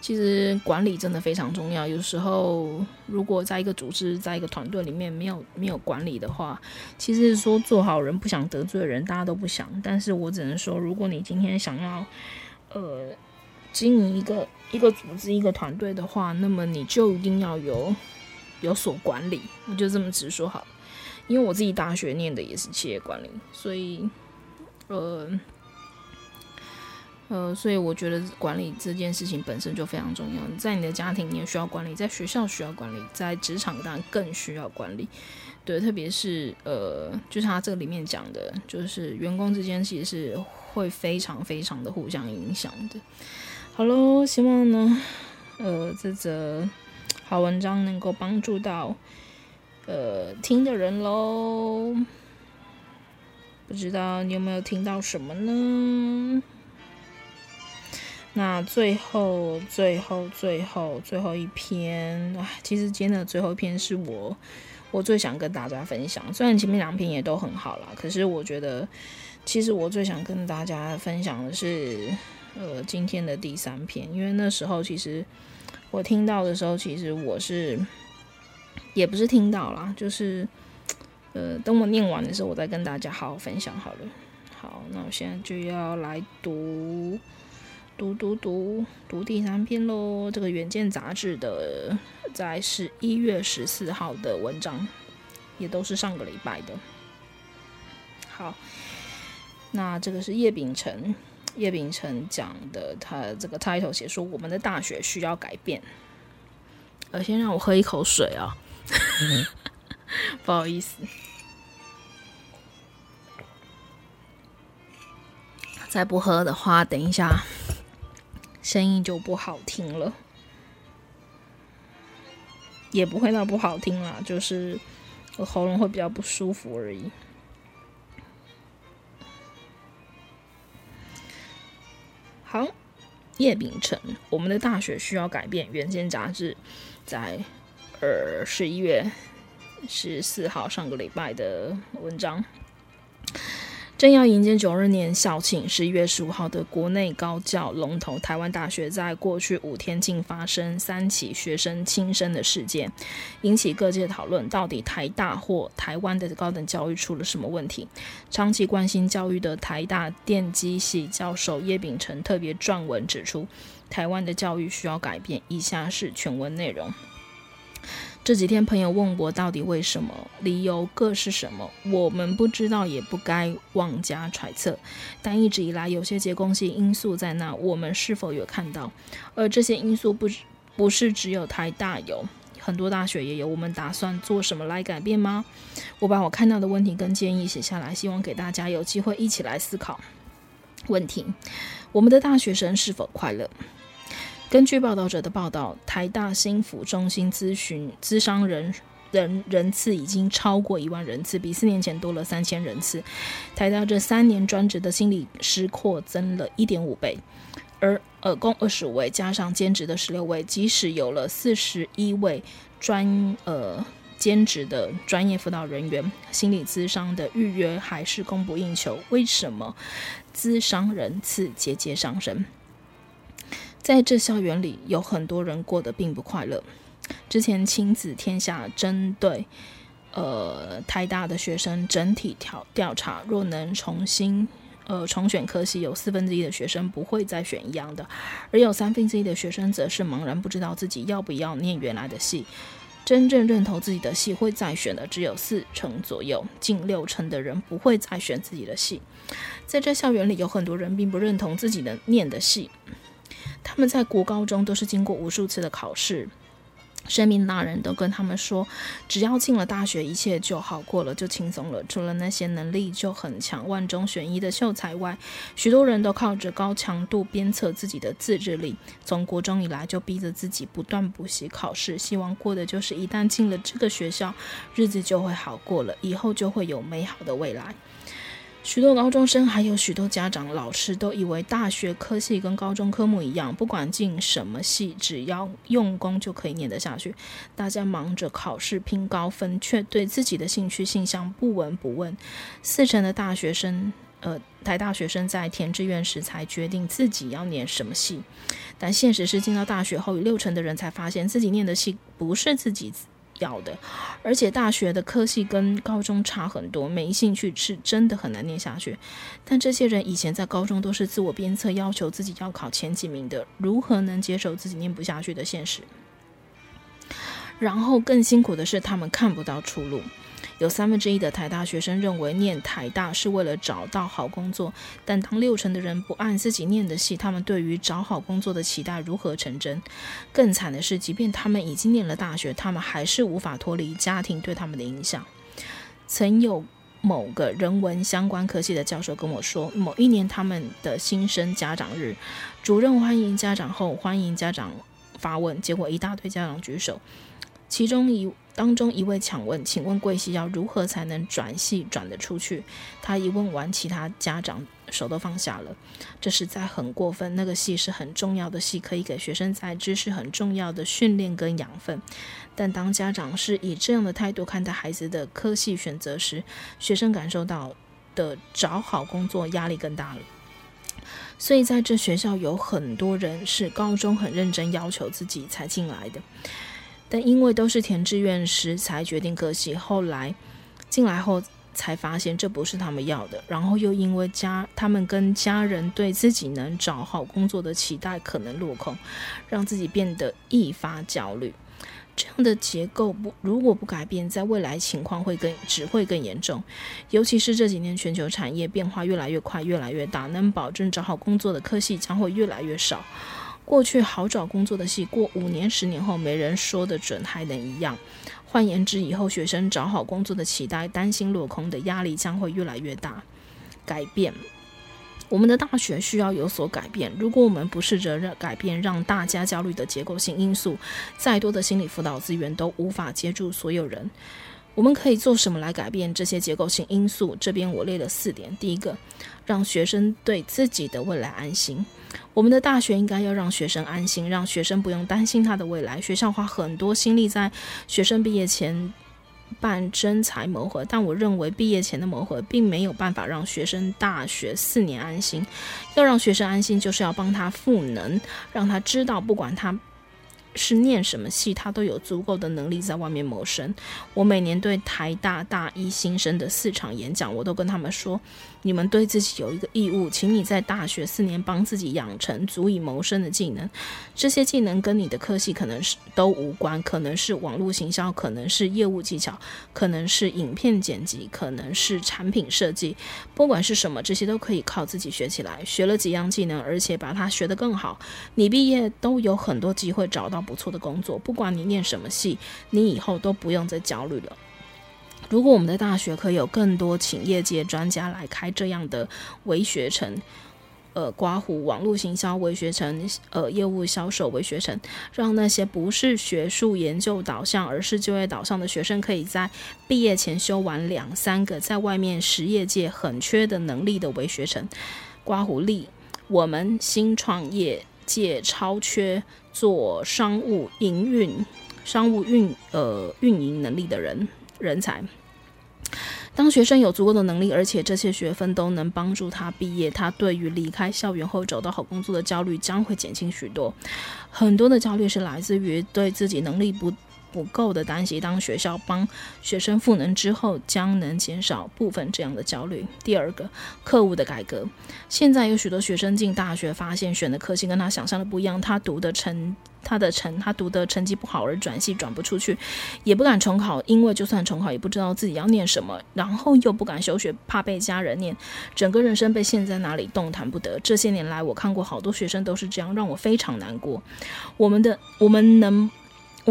其实管理真的非常重要。有时候如果在一个组织、在一个团队里面没有没有管理的话，其实说做好人不想得罪人，大家都不想。但是我只能说，如果你今天想要呃经营一个一个组织、一个团队的话，那么你就一定要有。有所管理，我就这么直说好，因为我自己大学念的也是企业管理，所以，呃，呃，所以我觉得管理这件事情本身就非常重要。在你的家庭，你也需要管理；在学校需要管理；在职场当然更需要管理。对，特别是呃，就是他这个里面讲的，就是员工之间其实是会非常非常的互相影响的。好喽，希望呢，呃，这则。好文章能够帮助到呃听的人喽，不知道你有没有听到什么呢？那最后最后最后最后一篇，唉，其实今天的最后一篇是我我最想跟大家分享。虽然前面两篇也都很好啦，可是我觉得其实我最想跟大家分享的是呃今天的第三篇，因为那时候其实。我听到的时候，其实我是也不是听到啦，就是呃，等我念完的时候，我再跟大家好好分享好了。好，那我现在就要来读读读读读第三篇喽。这个《远见》杂志的在十一月十四号的文章，也都是上个礼拜的。好，那这个是叶秉辰。叶秉辰讲的，他这个 title 写说，我们的大学需要改变。呃，先让我喝一口水啊，<laughs> 不好意思，再不喝的话，等一下声音就不好听了，也不会到不好听啦，就是喉咙会比较不舒服而已。好，叶秉成，我们的大学需要改变。原先杂志在呃十一月十四号上个礼拜的文章。正要迎接九二年校庆，十一月十五号的国内高教龙头台湾大学，在过去五天竟发生三起学生轻生的事件，引起各界讨论。到底台大或台湾的高等教育出了什么问题？长期关心教育的台大电机系教授叶秉成特别撰文指出，台湾的教育需要改变。以下是全文内容。这几天，朋友问我到底为什么，理由各是什么，我们不知道，也不该妄加揣测。但一直以来，有些结构性因素在那，我们是否有看到？而这些因素不不是只有台大有，很多大学也有。我们打算做什么来改变吗？我把我看到的问题跟建议写下来，希望给大家有机会一起来思考问题：我们的大学生是否快乐？根据报道者的报道，台大心辅中心咨询咨商人人人次已经超过一万人次，比四年前多了三千人次。台大这三年专职的心理师扩增了一点五倍，而呃共二十五位，加上兼职的十六位，即使有了四十一位专呃兼职的专业辅导人员，心理咨商的预约还是供不应求。为什么咨商人次节节上升？在这校园里，有很多人过得并不快乐。之前亲子天下针对呃台大的学生整体调调查，若能重新呃重选科系，有四分之一的学生不会再选一样的，而有三分之一的学生则是茫然不知道自己要不要念原来的系。真正认同自己的系会再选的只有四成左右，近六成的人不会再选自己的系。在这校园里，有很多人并不认同自己的念的系。他们在国高中都是经过无数次的考试，生命大人都跟他们说，只要进了大学，一切就好过了，就轻松了。除了那些能力就很强、万中选一的秀才外，许多人都靠着高强度鞭策自己的自制力，从国中以来就逼着自己不断补习考试，希望过的就是一旦进了这个学校，日子就会好过了，以后就会有美好的未来。许多高中生还有许多家长、老师都以为大学科系跟高中科目一样，不管进什么系，只要用功就可以念得下去。大家忙着考试拼高分，却对自己的兴趣性向不闻不问。四成的大学生，呃，台大学生在填志愿时才决定自己要念什么系，但现实是进到大学后，有六成的人才发现自己念的系不是自己要的，而且大学的科系跟高中差很多，没兴趣是真的很难念下去。但这些人以前在高中都是自我鞭策，要求自己要考前几名的，如何能接受自己念不下去的现实？然后更辛苦的是，他们看不到出路。有三分之一的台大学生认为念台大是为了找到好工作，但当六成的人不按自己念的系，他们对于找好工作的期待如何成真？更惨的是，即便他们已经念了大学，他们还是无法脱离家庭对他们的影响。曾有某个人文相关科系的教授跟我说，某一年他们的新生家长日，主任欢迎家长后，欢迎家长发问，结果一大堆家长举手，其中一。当中一位抢问：“请问贵系要如何才能转系转得出去？”他一问完，其他家长手都放下了。这实在很过分。那个系是很重要的系，可以给学生在知识很重要的训练跟养分。但当家长是以这样的态度看待孩子的科系选择时，学生感受到的找好工作压力更大了。所以在这学校有很多人是高中很认真要求自己才进来的。但因为都是填志愿时才决定科系，后来进来后才发现这不是他们要的，然后又因为家他们跟家人对自己能找好工作的期待可能落空，让自己变得愈发焦虑。这样的结构不如果不改变，在未来情况会更只会更严重。尤其是这几年全球产业变化越来越快，越来越大，能保证找好工作的科系将会越来越少。过去好找工作的戏，过五年、十年后没人说得准还能一样。换言之，以后学生找好工作的期待，担心落空的压力将会越来越大。改变，我们的大学需要有所改变。如果我们不试着让改变让大家焦虑的结构性因素，再多的心理辅导资源都无法接住所有人。我们可以做什么来改变这些结构性因素？这边我列了四点。第一个，让学生对自己的未来安心。我们的大学应该要让学生安心，让学生不用担心他的未来。学校花很多心力在学生毕业前办征才谋合，但我认为毕业前的谋合并没有办法让学生大学四年安心。要让学生安心，就是要帮他赋能，让他知道，不管他。是念什么系，他都有足够的能力在外面谋生。我每年对台大大一新生的四场演讲，我都跟他们说：你们对自己有一个义务，请你在大学四年帮自己养成足以谋生的技能。这些技能跟你的科系可能是都无关，可能是网络行销，可能是业务技巧，可能是影片剪辑，可能是产品设计。不管是什么，这些都可以靠自己学起来。学了几样技能，而且把它学得更好，你毕业都有很多机会找到不错的工作，不管你念什么系，你以后都不用再焦虑了。如果我们的大学可以有更多请业界专家来开这样的微学程，呃，刮胡网络行销微学程，呃，业务销售微学程，让那些不是学术研究导向，而是就业导向的学生，可以在毕业前修完两三个在外面实业界很缺的能力的微学程，刮胡力，我们新创业界超缺。做商务营运、商务运呃运营能力的人人才，当学生有足够的能力，而且这些学分都能帮助他毕业，他对于离开校园后找到好工作的焦虑将会减轻许多。很多的焦虑是来自于对自己能力不。不够的担心，当学校帮学生赋能之后，将能减少部分这样的焦虑。第二个，课务的改革。现在有许多学生进大学，发现选的科系跟他想象的不一样，他读的成他的成他读的成绩不好而转系转不出去，也不敢重考，因为就算重考也不知道自己要念什么，然后又不敢休学，怕被家人念，整个人生被陷在哪里动弹不得。这些年来，我看过好多学生都是这样，让我非常难过。我们的我们能。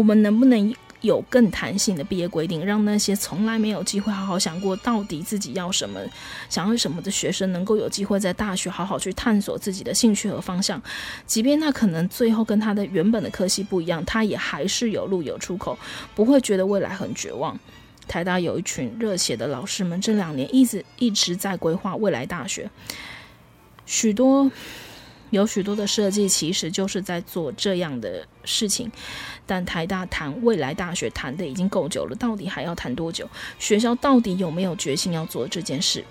我们能不能有更弹性的毕业规定，让那些从来没有机会好好想过到底自己要什么、想要什么的学生，能够有机会在大学好好去探索自己的兴趣和方向？即便那可能最后跟他的原本的科系不一样，他也还是有路有出口，不会觉得未来很绝望。台大有一群热血的老师们，这两年一直一直在规划未来大学，许多有许多的设计，其实就是在做这样的事情。但台大谈未来大学谈的已经够久了，到底还要谈多久？学校到底有没有决心要做这件事？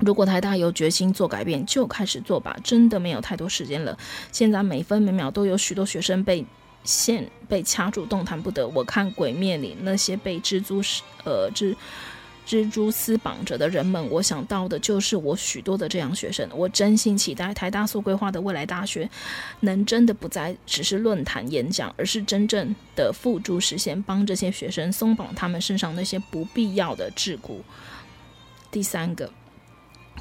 如果台大有决心做改变，就开始做吧，真的没有太多时间了。现在每分每秒都有许多学生被线被掐住，动弹不得。我看《鬼灭》里那些被蜘蛛呃蜘蜘蛛丝绑着的人们，我想到的就是我许多的这样学生。我真心期待台大所规划的未来大学，能真的不再只是论坛演讲，而是真正的付诸实现，帮这些学生松绑他们身上那些不必要的桎梏。第三个。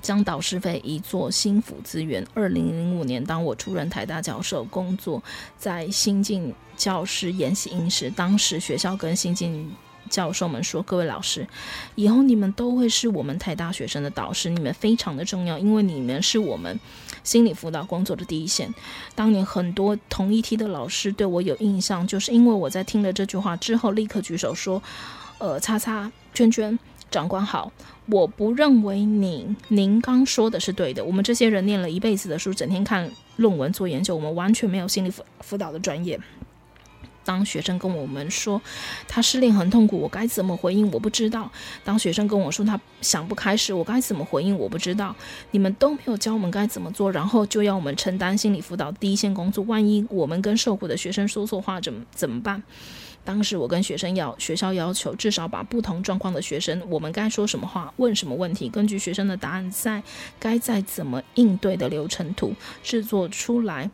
将导师费移作心辅资源。二零零五年，当我出任台大教授，工作在新进教师研习营时，当时学校跟新进教授们说：“各位老师，以后你们都会是我们台大学生的导师，你们非常的重要，因为你们是我们心理辅导工作的第一线。”当年很多同一梯的老师对我有印象，就是因为我在听了这句话之后，立刻举手说：“呃，叉叉圈圈。”长官好，我不认为您您刚说的是对的。我们这些人念了一辈子的书，整天看论文做研究，我们完全没有心理辅辅导的专业。当学生跟我们说他失恋很痛苦，我该怎么回应？我不知道。当学生跟我说他想不开时，我该怎么回应？我不知道。你们都没有教我们该怎么做，然后就要我们承担心理辅导第一线工作。万一我们跟受苦的学生说错话，怎么怎么办？当时我跟学生要学校要求，至少把不同状况的学生，我们该说什么话，问什么问题，根据学生的答案，再该再怎么应对的流程图制作出来，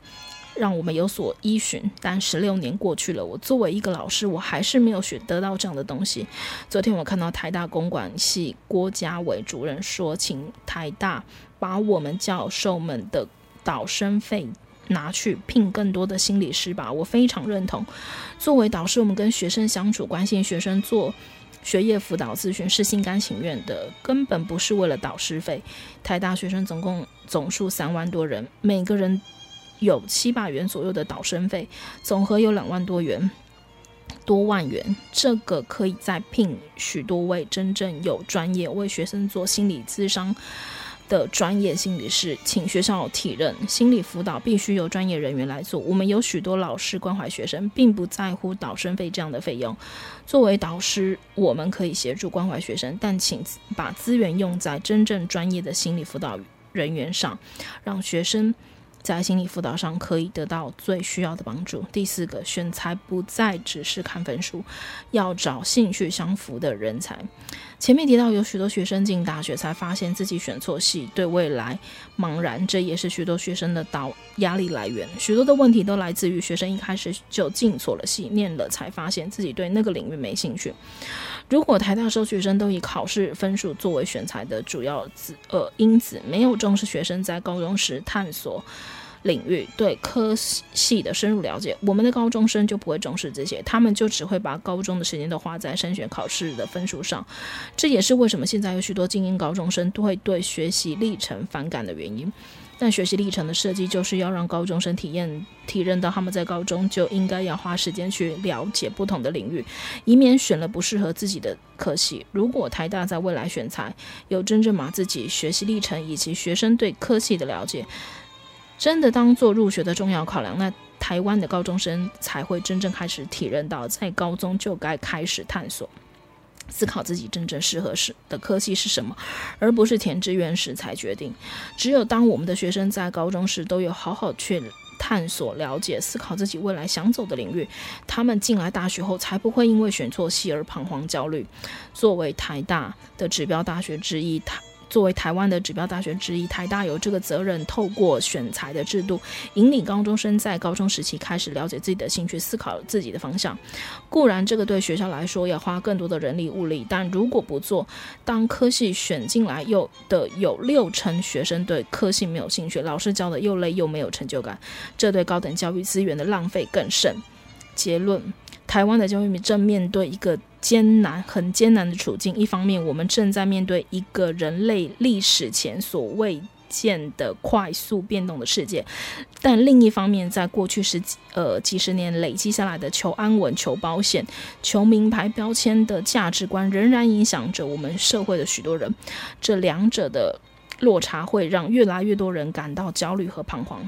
让我们有所依循。但十六年过去了，我作为一个老师，我还是没有学得到这样的东西。昨天我看到台大公管系郭家伟主任说，请台大把我们教授们的导生费。拿去聘更多的心理师吧，我非常认同。作为导师，我们跟学生相处，关心学生，做学业辅导咨询是心甘情愿的，根本不是为了导师费。台大学生总共总数三万多人，每个人有七百元左右的导生费，总和有两万多元，多万元。这个可以再聘许多位真正有专业为学生做心理咨商的专业心理师，请学校体认，心理辅导必须由专业人员来做。我们有许多老师关怀学生，并不在乎导生费这样的费用。作为导师，我们可以协助关怀学生，但请把资源用在真正专业的心理辅导人员上，让学生。在心理辅导上可以得到最需要的帮助。第四个，选才不再只是看分数，要找兴趣相符的人才。前面提到有许多学生进大学才发现自己选错系，对未来茫然，这也是许多学生的导压力来源。许多的问题都来自于学生一开始就进错了系，念了才发现自己对那个领域没兴趣。如果台大收学生都以考试分数作为选材的主要子呃因子，没有重视学生在高中时探索领域对科系的深入了解，我们的高中生就不会重视这些，他们就只会把高中的时间都花在升学考试的分数上。这也是为什么现在有许多精英高中生都会对学习历程反感的原因。但学习历程的设计就是要让高中生体验、体认到他们在高中就应该要花时间去了解不同的领域，以免选了不适合自己的科系。如果台大在未来选才有真正把自己学习历程以及学生对科系的了解，真的当做入学的重要考量，那台湾的高中生才会真正开始体认到，在高中就该开始探索。思考自己真正适合是的科系是什么，而不是填志愿时才决定。只有当我们的学生在高中时都有好好去探索、了解、思考自己未来想走的领域，他们进来大学后才不会因为选错系而彷徨焦虑。作为台大的指标大学之一，台。作为台湾的指标大学之一，台大有这个责任，透过选才的制度，引领高中生在高中时期开始了解自己的兴趣，思考自己的方向。固然，这个对学校来说要花更多的人力物力，但如果不做，当科系选进来又的有六成学生对科系没有兴趣，老师教的又累又没有成就感，这对高等教育资源的浪费更甚。结论。台湾的教育正面对一个艰难、很艰难的处境。一方面，我们正在面对一个人类历史前所未见的快速变动的世界。但另一方面，在过去十几呃几十年累积下来的求安稳、求保险、求名牌标签的价值观，仍然影响着我们社会的许多人。这两者的落差会让越来越多人感到焦虑和彷徨。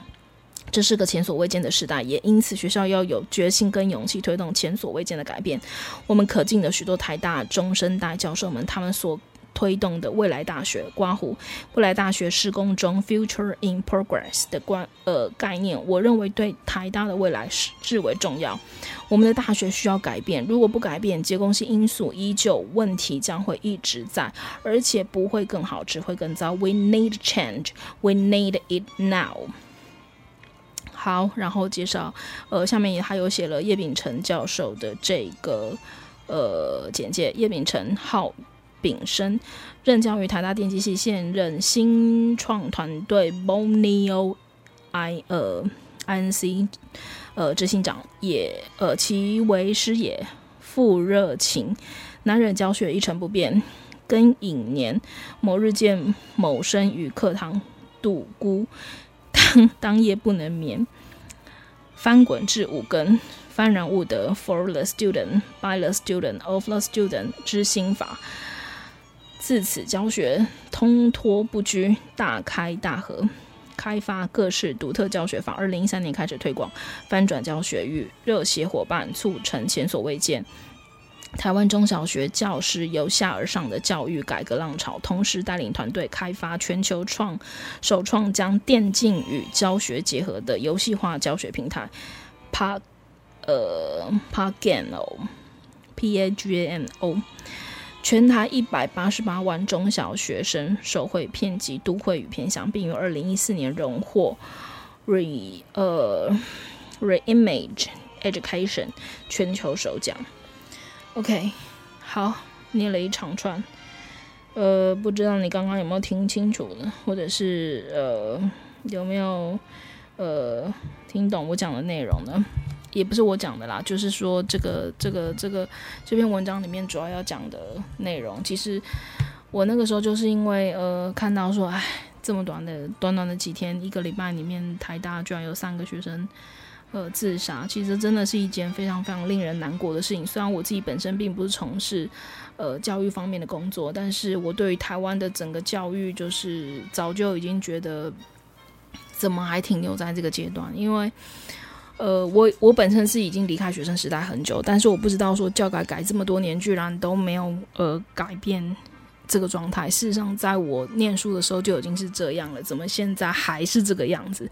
这是个前所未见的时代，也因此学校要有决心跟勇气推动前所未见的改变。我们可敬的许多台大中生代教授们，他们所推动的未来大学刮胡未来大学施工中 Future in Progress 的观呃概念，我认为对台大的未来是至为重要。我们的大学需要改变，如果不改变，结构性因素依旧，问题将会一直在，而且不会更好，只会更糟。We need change. We need it now. 好，然后介绍，呃，下面也还有写了叶秉成教授的这个呃简介。叶秉成号丙生，任教于台大电机系，现任新创团队 Boneo I 呃 INC 呃执行长，也呃其为师也，富热情，难忍教学一成不变，庚寅年某日见某生于课堂独孤。当夜不能眠，翻滚至五更，幡然悟得 For the student, by the student, of the student 之心法。自此教学通脱不拘，大开大合，开发各式独特教学法。二零一三年开始推广，翻转教学与热血伙伴，促成前所未见。台湾中小学教师由下而上的教育改革浪潮，同时带领团队开发全球创首创将电竞与教学结合的游戏化教学平台 p a 呃 Pagano，P A G A N O，全台一百八十八万中小学生受惠遍及都会与偏乡，并于二零一四年荣获 Re 呃 Reimage Education 全球首奖。OK，好，念了一长串，呃，不知道你刚刚有没有听清楚呢？或者是呃有没有呃听懂我讲的内容呢？也不是我讲的啦，就是说这个这个这个这篇文章里面主要要讲的内容，其实我那个时候就是因为呃看到说，哎，这么短的短短的几天，一个礼拜里面，台大居然有三个学生。呃，自杀其实真的是一件非常非常令人难过的事情。虽然我自己本身并不是从事呃教育方面的工作，但是我对于台湾的整个教育，就是早就已经觉得怎么还停留在这个阶段？因为呃，我我本身是已经离开学生时代很久，但是我不知道说教改改这么多年，居然都没有呃改变。这个状态，事实上，在我念书的时候就已经是这样了，怎么现在还是这个样子？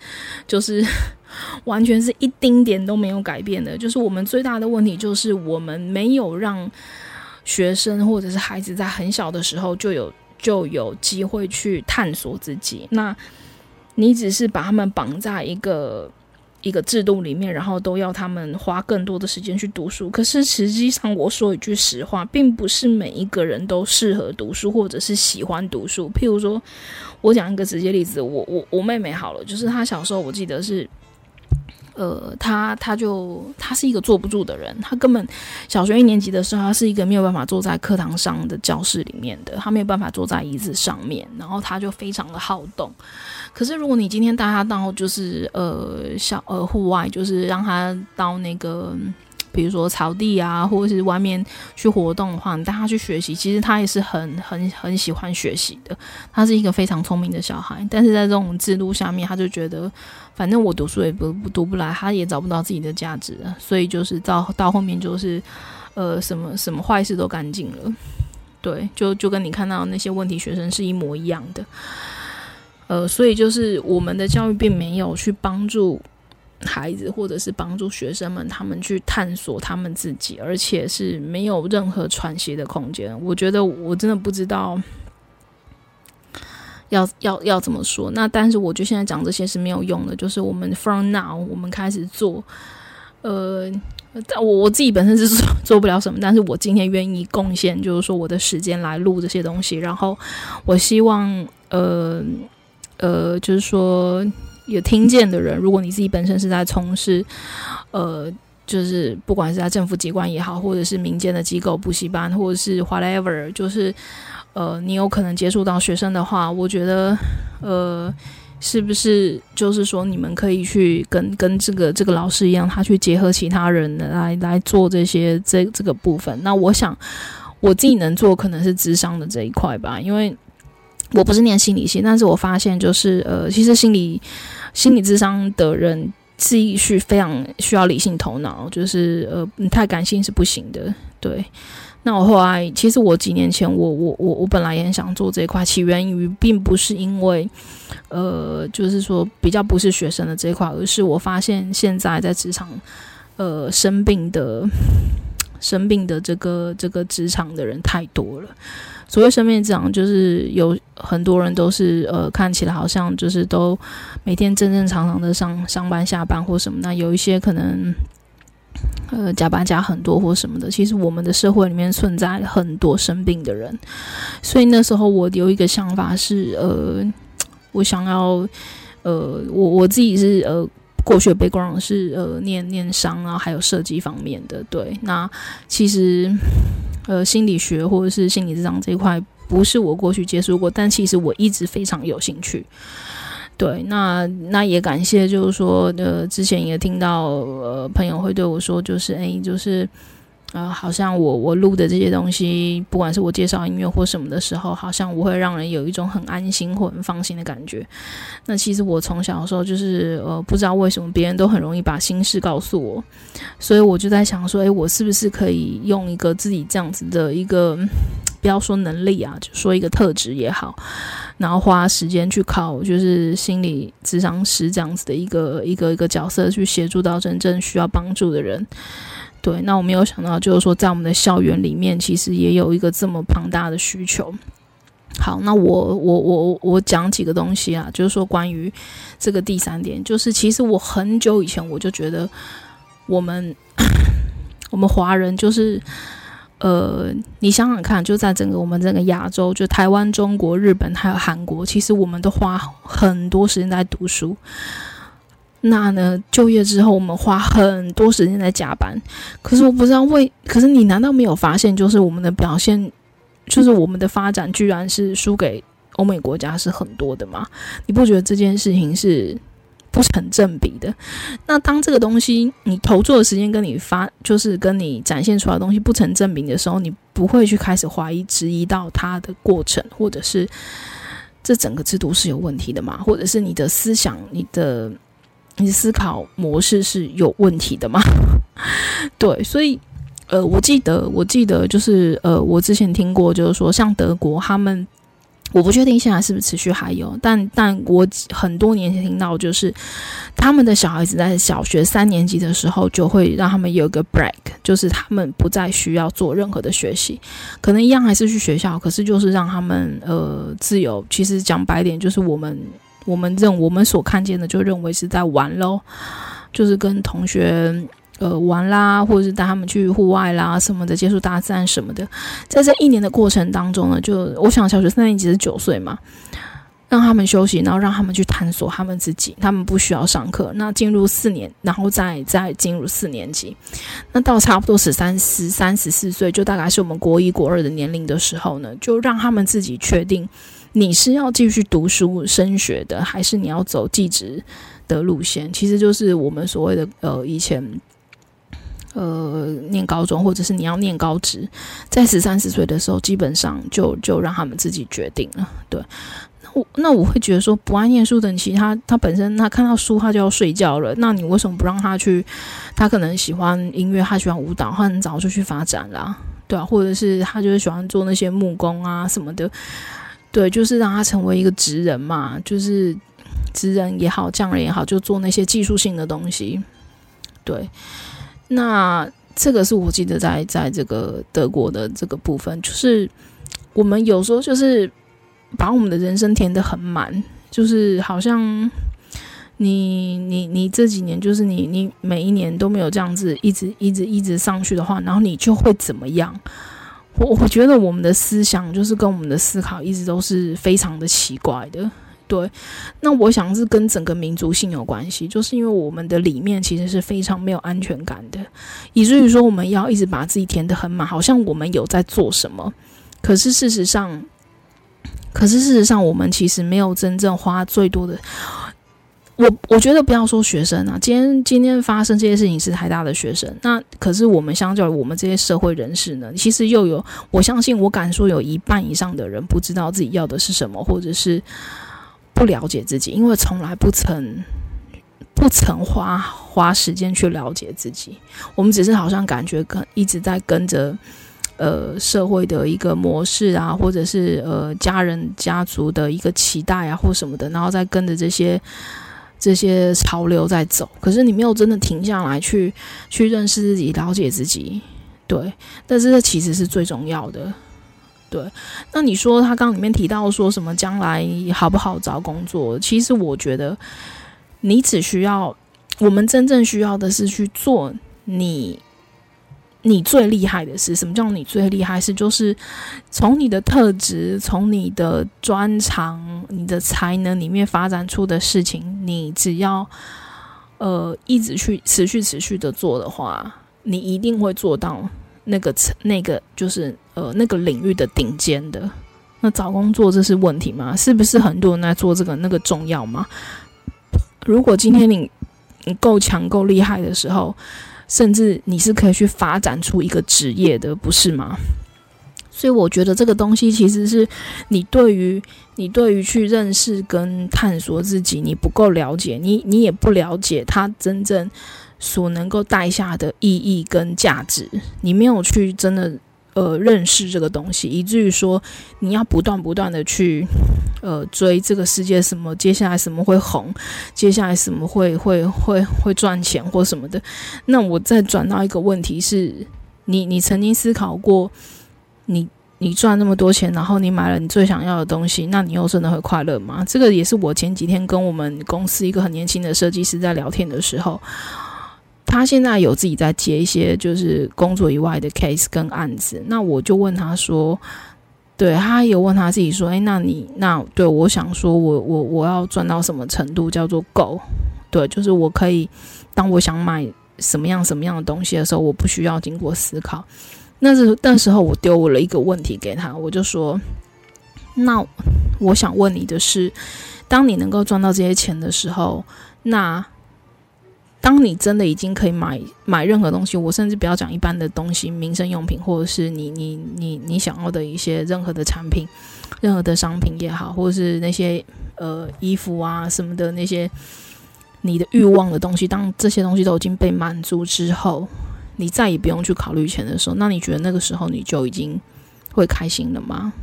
就是 <laughs> 完全是一丁点都没有改变的。就是我们最大的问题，就是我们没有让学生或者是孩子在很小的时候就有就有机会去探索自己。那你只是把他们绑在一个。一个制度里面，然后都要他们花更多的时间去读书。可是实际上，我说一句实话，并不是每一个人都适合读书，或者是喜欢读书。譬如说，我讲一个直接例子，我我我妹妹好了，就是她小时候，我记得是。呃，她她就她是一个坐不住的人，她根本小学一年级的时候，她是一个没有办法坐在课堂上的教室里面的，她没有办法坐在椅子上面，然后她就非常的好动。可是如果你今天带他到就是呃小呃户外，就是让他到那个。比如说草地啊，或者是外面去活动的话，你带他去学习，其实他也是很很很喜欢学习的。他是一个非常聪明的小孩，但是在这种制度下面，他就觉得反正我读书也不不读不来，他也找不到自己的价值，所以就是到到后面就是呃什么什么坏事都干尽了。对，就就跟你看到那些问题学生是一模一样的。呃，所以就是我们的教育并没有去帮助。孩子，或者是帮助学生们，他们去探索他们自己，而且是没有任何喘息的空间。我觉得我真的不知道要要要怎么说。那但是我觉得现在讲这些是没有用的。就是我们 from now，我们开始做。呃，但我我自己本身是做不了什么，但是我今天愿意贡献，就是说我的时间来录这些东西。然后我希望，呃呃，就是说。有听见的人，如果你自己本身是在从事，呃，就是不管是在政府机关也好，或者是民间的机构补习班，或者是 whatever，就是呃，你有可能接触到学生的话，我觉得，呃，是不是就是说，你们可以去跟跟这个这个老师一样，他去结合其他人来来做这些这这个部分。那我想，我自己能做可能是智商的这一块吧，因为我不是念心理系，但是我发现就是，呃，其实心理心理智商的人。记忆是非常需要理性头脑，就是呃，你太感性是不行的。对，那我后来其实我几年前我我我我本来也很想做这一块，起源于并不是因为呃，就是说比较不是学生的这一块，而是我发现现在在职场呃生病的生病的这个这个职场的人太多了。所谓生病职场，就是有很多人都是呃，看起来好像就是都每天正正常常的上上班下班或什么。那有一些可能呃加班加很多或什么的。其实我们的社会里面存在很多生病的人，所以那时候我有一个想法是呃，我想要呃，我我自己是呃。过去的 background 是呃念念商啊，还有设计方面的。对，那其实呃心理学或者是心理咨商这一块不是我过去接触过，但其实我一直非常有兴趣。对，那那也感谢，就是说呃之前也听到呃朋友会对我说，就是哎就是。呃，好像我我录的这些东西，不管是我介绍音乐或什么的时候，好像我会让人有一种很安心或很放心的感觉。那其实我从小的时候就是呃，不知道为什么别人都很容易把心事告诉我，所以我就在想说，诶，我是不是可以用一个自己这样子的一个，不要说能力啊，就说一个特质也好，然后花时间去考，就是心理咨商师这样子的一个一个一个角色，去协助到真正需要帮助的人。对，那我没有想到，就是说，在我们的校园里面，其实也有一个这么庞大的需求。好，那我我我我讲几个东西啊，就是说关于这个第三点，就是其实我很久以前我就觉得，我们 <clears throat> 我们华人就是，呃，你想想看，就在整个我们整个亚洲，就台湾、中国、日本还有韩国，其实我们都花很多时间在读书。那呢？就业之后，我们花很多时间在加班。可是我不知道为，可是你难道没有发现，就是我们的表现，就是我们的发展，居然是输给欧美国家是很多的吗？你不觉得这件事情是不成正比的？那当这个东西你投注的时间跟你发，就是跟你展现出来的东西不成正比的时候，你不会去开始怀疑、质疑到它的过程，或者是这整个制度是有问题的吗？或者是你的思想、你的。你思考模式是有问题的吗？<laughs> 对，所以，呃，我记得，我记得，就是，呃，我之前听过，就是说，像德国，他们，我不确定现在是不是持续还有，但，但我很多年前听到，就是他们的小孩子在小学三年级的时候，就会让他们有个 break，就是他们不再需要做任何的学习，可能一样还是去学校，可是就是让他们，呃，自由。其实讲白点，就是我们。我们认我们所看见的，就认为是在玩喽，就是跟同学呃玩啦，或者是带他们去户外啦什么的，接触大自然什么的。在这一年的过程当中呢，就我想小学三年级是九岁嘛，让他们休息，然后让他们去探索他们自己，他们不需要上课。那进入四年，然后再再进入四年级，那到差不多十三、十三、十四岁，就大概是我们国一、国二的年龄的时候呢，就让他们自己确定。你是要继续读书升学的，还是你要走技职的路线？其实就是我们所谓的呃，以前呃念高中，或者是你要念高职，在十三四岁的时候，基本上就就让他们自己决定了。对，那我那我会觉得说，不爱念书的其实他他本身他看到书他就要睡觉了，那你为什么不让他去？他可能喜欢音乐，他喜欢舞蹈，他很早就去发展啦，对啊，或者是他就是喜欢做那些木工啊什么的。对，就是让他成为一个职人嘛，就是职人也好，匠人也好，就做那些技术性的东西。对，那这个是我记得在在这个德国的这个部分，就是我们有时候就是把我们的人生填得很满，就是好像你你你这几年就是你你每一年都没有这样子一直一直一直上去的话，然后你就会怎么样？我我觉得我们的思想就是跟我们的思考一直都是非常的奇怪的，对。那我想是跟整个民族性有关系，就是因为我们的里面其实是非常没有安全感的，以至于说我们要一直把自己填得很满，好像我们有在做什么。可是事实上，可是事实上，我们其实没有真正花最多的。我我觉得不要说学生啊，今天今天发生这些事情是台大的学生，那可是我们相较于我们这些社会人士呢，其实又有我相信我敢说有一半以上的人不知道自己要的是什么，或者是不了解自己，因为从来不曾不曾花花时间去了解自己，我们只是好像感觉跟一直在跟着呃社会的一个模式啊，或者是呃家人家族的一个期待啊或什么的，然后再跟着这些。这些潮流在走，可是你没有真的停下来去去认识自己、了解自己，对。但是这其实是最重要的，对。那你说他刚里面提到说什么将来好不好找工作？其实我觉得你只需要，我们真正需要的是去做你。你最厉害的是什么？叫你最厉害是就是从你的特质、从你的专长、你的才能里面发展出的事情，你只要呃一直去持续持续的做的话，你一定会做到那个那个就是呃那个领域的顶尖的。那找工作这是问题吗？是不是很多人在做这个那个重要吗？如果今天你你够强够厉害的时候。甚至你是可以去发展出一个职业的，不是吗？所以我觉得这个东西其实是你对于你对于去认识跟探索自己，你不够了解，你你也不了解它真正所能够带下的意义跟价值，你没有去真的。呃，认识这个东西，以至于说你要不断不断的去呃追这个世界什么，接下来什么会红，接下来什么会会会会赚钱或什么的。那我再转到一个问题是，你你曾经思考过，你你赚那么多钱，然后你买了你最想要的东西，那你又真的会快乐吗？这个也是我前几天跟我们公司一个很年轻的设计师在聊天的时候。他现在有自己在接一些就是工作以外的 case 跟案子，那我就问他说，对，他有问他自己说，诶，那你那对我想说我我我要赚到什么程度叫做够？对，就是我可以当我想买什么样什么样的东西的时候，我不需要经过思考。那是那时候我丢了一个问题给他，我就说，那我想问你的是，当你能够赚到这些钱的时候，那。当你真的已经可以买买任何东西，我甚至不要讲一般的东西，民生用品，或者是你你你你想要的一些任何的产品，任何的商品也好，或者是那些呃衣服啊什么的那些你的欲望的东西，当这些东西都已经被满足之后，你再也不用去考虑钱的时候，那你觉得那个时候你就已经会开心了吗？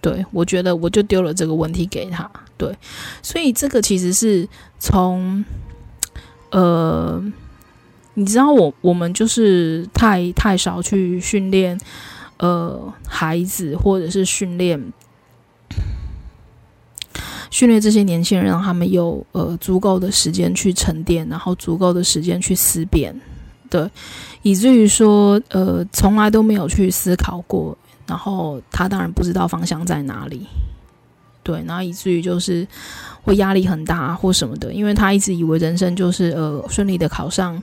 对，我觉得我就丢了这个问题给他。对，所以这个其实是从。呃，你知道我我们就是太太少去训练呃孩子，或者是训练训练这些年轻人，让他们有呃足够的时间去沉淀，然后足够的时间去思辨，对，以至于说呃从来都没有去思考过，然后他当然不知道方向在哪里。对，然后以至于就是会压力很大或什么的，因为他一直以为人生就是呃顺利的考上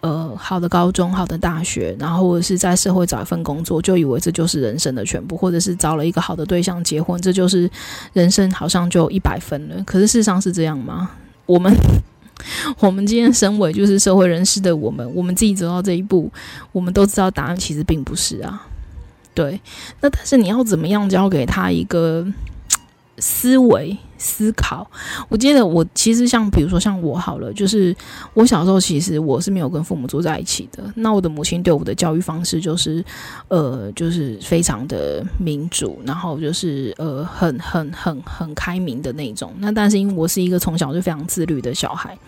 呃好的高中、好的大学，然后或者是在社会找一份工作，就以为这就是人生的全部，或者是找了一个好的对象结婚，这就是人生好像就一百分了。可是事实上是这样吗？我们 <laughs> 我们今天身为就是社会人士的我们，我们自己走到这一步，我们都知道答案其实并不是啊。对，那但是你要怎么样教给他一个？思维思考，我记得我其实像比如说像我好了，就是我小时候其实我是没有跟父母住在一起的。那我的母亲对我的教育方式就是，呃，就是非常的民主，然后就是呃很很很很开明的那种。那但是因为我是一个从小就非常自律的小孩，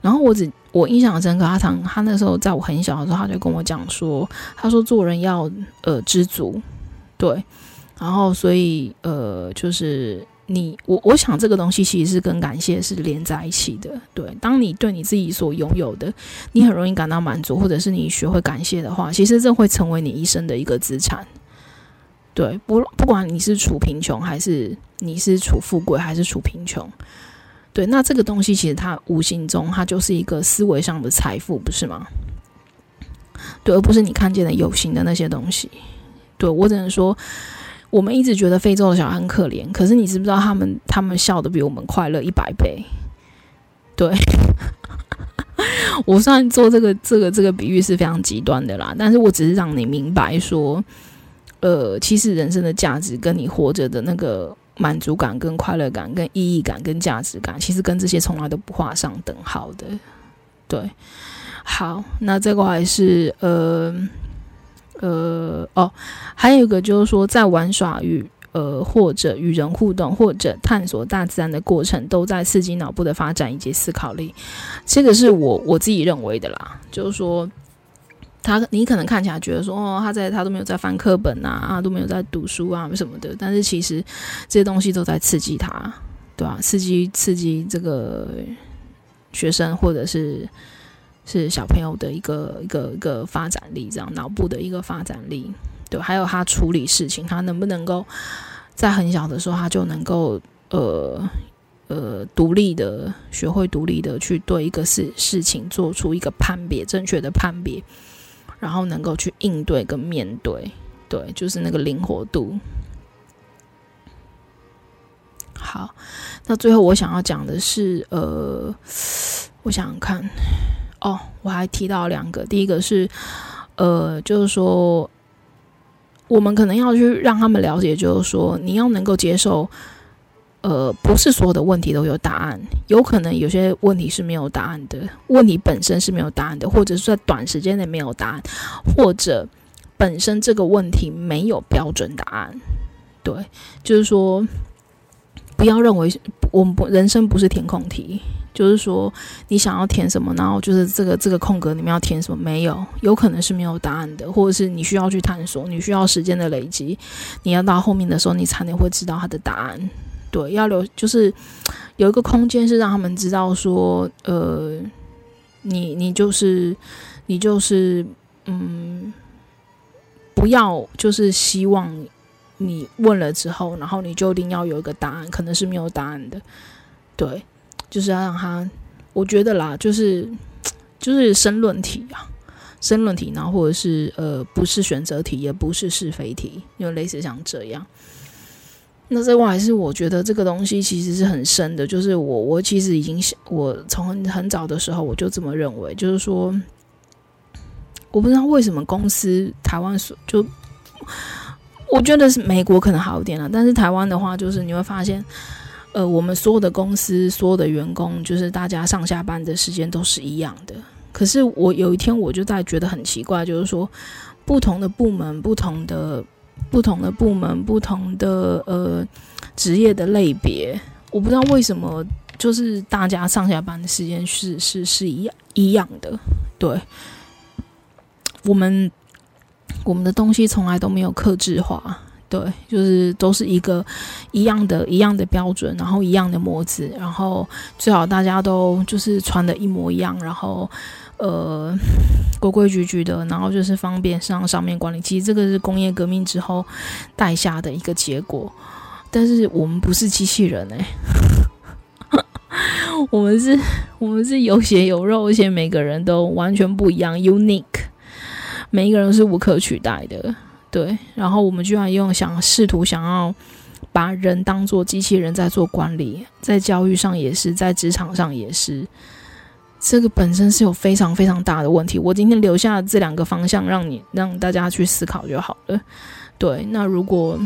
然后我只我印象深刻，他常他那时候在我很小的时候，他就跟我讲说，他说做人要呃知足，对。然后，所以，呃，就是你，我，我想这个东西其实是跟感谢是连在一起的。对，当你对你自己所拥有的，你很容易感到满足，或者是你学会感谢的话，其实这会成为你一生的一个资产。对，不，不管你是处贫穷，还是你是处富贵，还是处贫穷，对，那这个东西其实它无形中它就是一个思维上的财富，不是吗？对，而不是你看见的有形的那些东西。对，我只能说。我们一直觉得非洲的小孩很可怜，可是你知不知道他们他们笑得比我们快乐一百倍？对，<laughs> 我虽然做这个这个这个比喻是非常极端的啦，但是我只是让你明白说，呃，其实人生的价值跟你活着的那个满足感、跟快乐感、跟意义感、跟价值感，其实跟这些从来都不画上等号的。对，好，那这个还是呃。呃哦，还有一个就是说，在玩耍与呃或者与人互动或者探索大自然的过程，都在刺激脑部的发展以及思考力。这个是我我自己认为的啦，就是说，他你可能看起来觉得说，哦，他在他都没有在翻课本啊，啊都没有在读书啊什么的，但是其实这些东西都在刺激他，对吧？刺激刺激这个学生或者是。是小朋友的一个一个一个发展力，这样脑部的一个发展力，对，还有他处理事情，他能不能够在很小的时候，他就能够呃呃独立的学会独立的去对一个事事情做出一个判别，正确的判别，然后能够去应对跟面对，对，就是那个灵活度。好，那最后我想要讲的是，呃，我想想看。哦，我还提到两个，第一个是，呃，就是说，我们可能要去让他们了解，就是说，你要能够接受，呃，不是所有的问题都有答案，有可能有些问题是没有答案的，问题本身是没有答案的，或者是在短时间内没有答案，或者本身这个问题没有标准答案，对，就是说，不要认为我们人生不是填空题。就是说，你想要填什么，然后就是这个这个空格里面要填什么，没有，有可能是没有答案的，或者是你需要去探索，你需要时间的累积，你要到后面的时候，你才能会知道它的答案。对，要留，就是有一个空间是让他们知道说，呃，你你就是你就是嗯，不要就是希望你问了之后，然后你就一定要有一个答案，可能是没有答案的，对。就是要让他，我觉得啦，就是 <tsk> 就是申论题啊，申论题，然后或者是呃，不是选择题，也不是是非题，就类似像这样。那这外还是我觉得这个东西其实是很深的，就是我我其实已经我从很很早的时候我就这么认为，就是说，我不知道为什么公司台湾所就，我觉得是美国可能好一点了，但是台湾的话，就是你会发现。呃，我们所有的公司，所有的员工，就是大家上下班的时间都是一样的。可是我有一天我就在觉得很奇怪，就是说，不同的部门、不同的、不同的部门、不同的呃职业的类别，我不知道为什么，就是大家上下班的时间是是是一样一样的。对，我们我们的东西从来都没有克制化。对，就是都是一个一样的、一样的标准，然后一样的模子，然后最好大家都就是穿的一模一样，然后呃规规矩矩的，然后就是方便上上面管理。其实这个是工业革命之后带下的一个结果，但是我们不是机器人哎，<laughs> 我们是，我们是有血有肉，而且每个人都完全不一样，unique，每一个人是无可取代的。对，然后我们居然用想试图想要把人当做机器人在做管理，在教育上也是，在职场上也是，这个本身是有非常非常大的问题。我今天留下这两个方向，让你让大家去思考就好了。对，那如果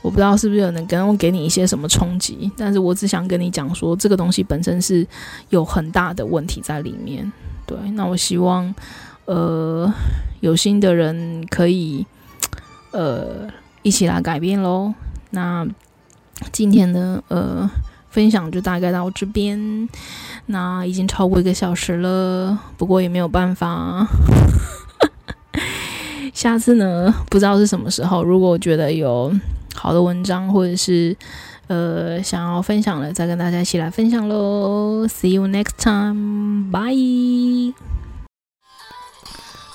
我不知道是不是有能跟我给你一些什么冲击，但是我只想跟你讲说，这个东西本身是有很大的问题在里面。对，那我希望。呃，有心的人可以，呃，一起来改变喽。那今天的呃分享就大概到这边，那已经超过一个小时了，不过也没有办法。<laughs> 下次呢，不知道是什么时候，如果觉得有好的文章或者是呃想要分享的，再跟大家一起来分享喽。See you next time, bye.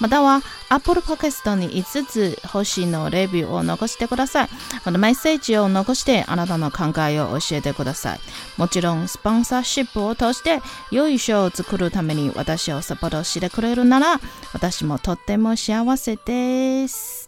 または Apple Podcast に5つ星のレビューを残してください。このメッセージを残してあなたの考えを教えてください。もちろんスポンサーシップを通して良い賞を作るために私をサポートしてくれるなら私もとっても幸せです。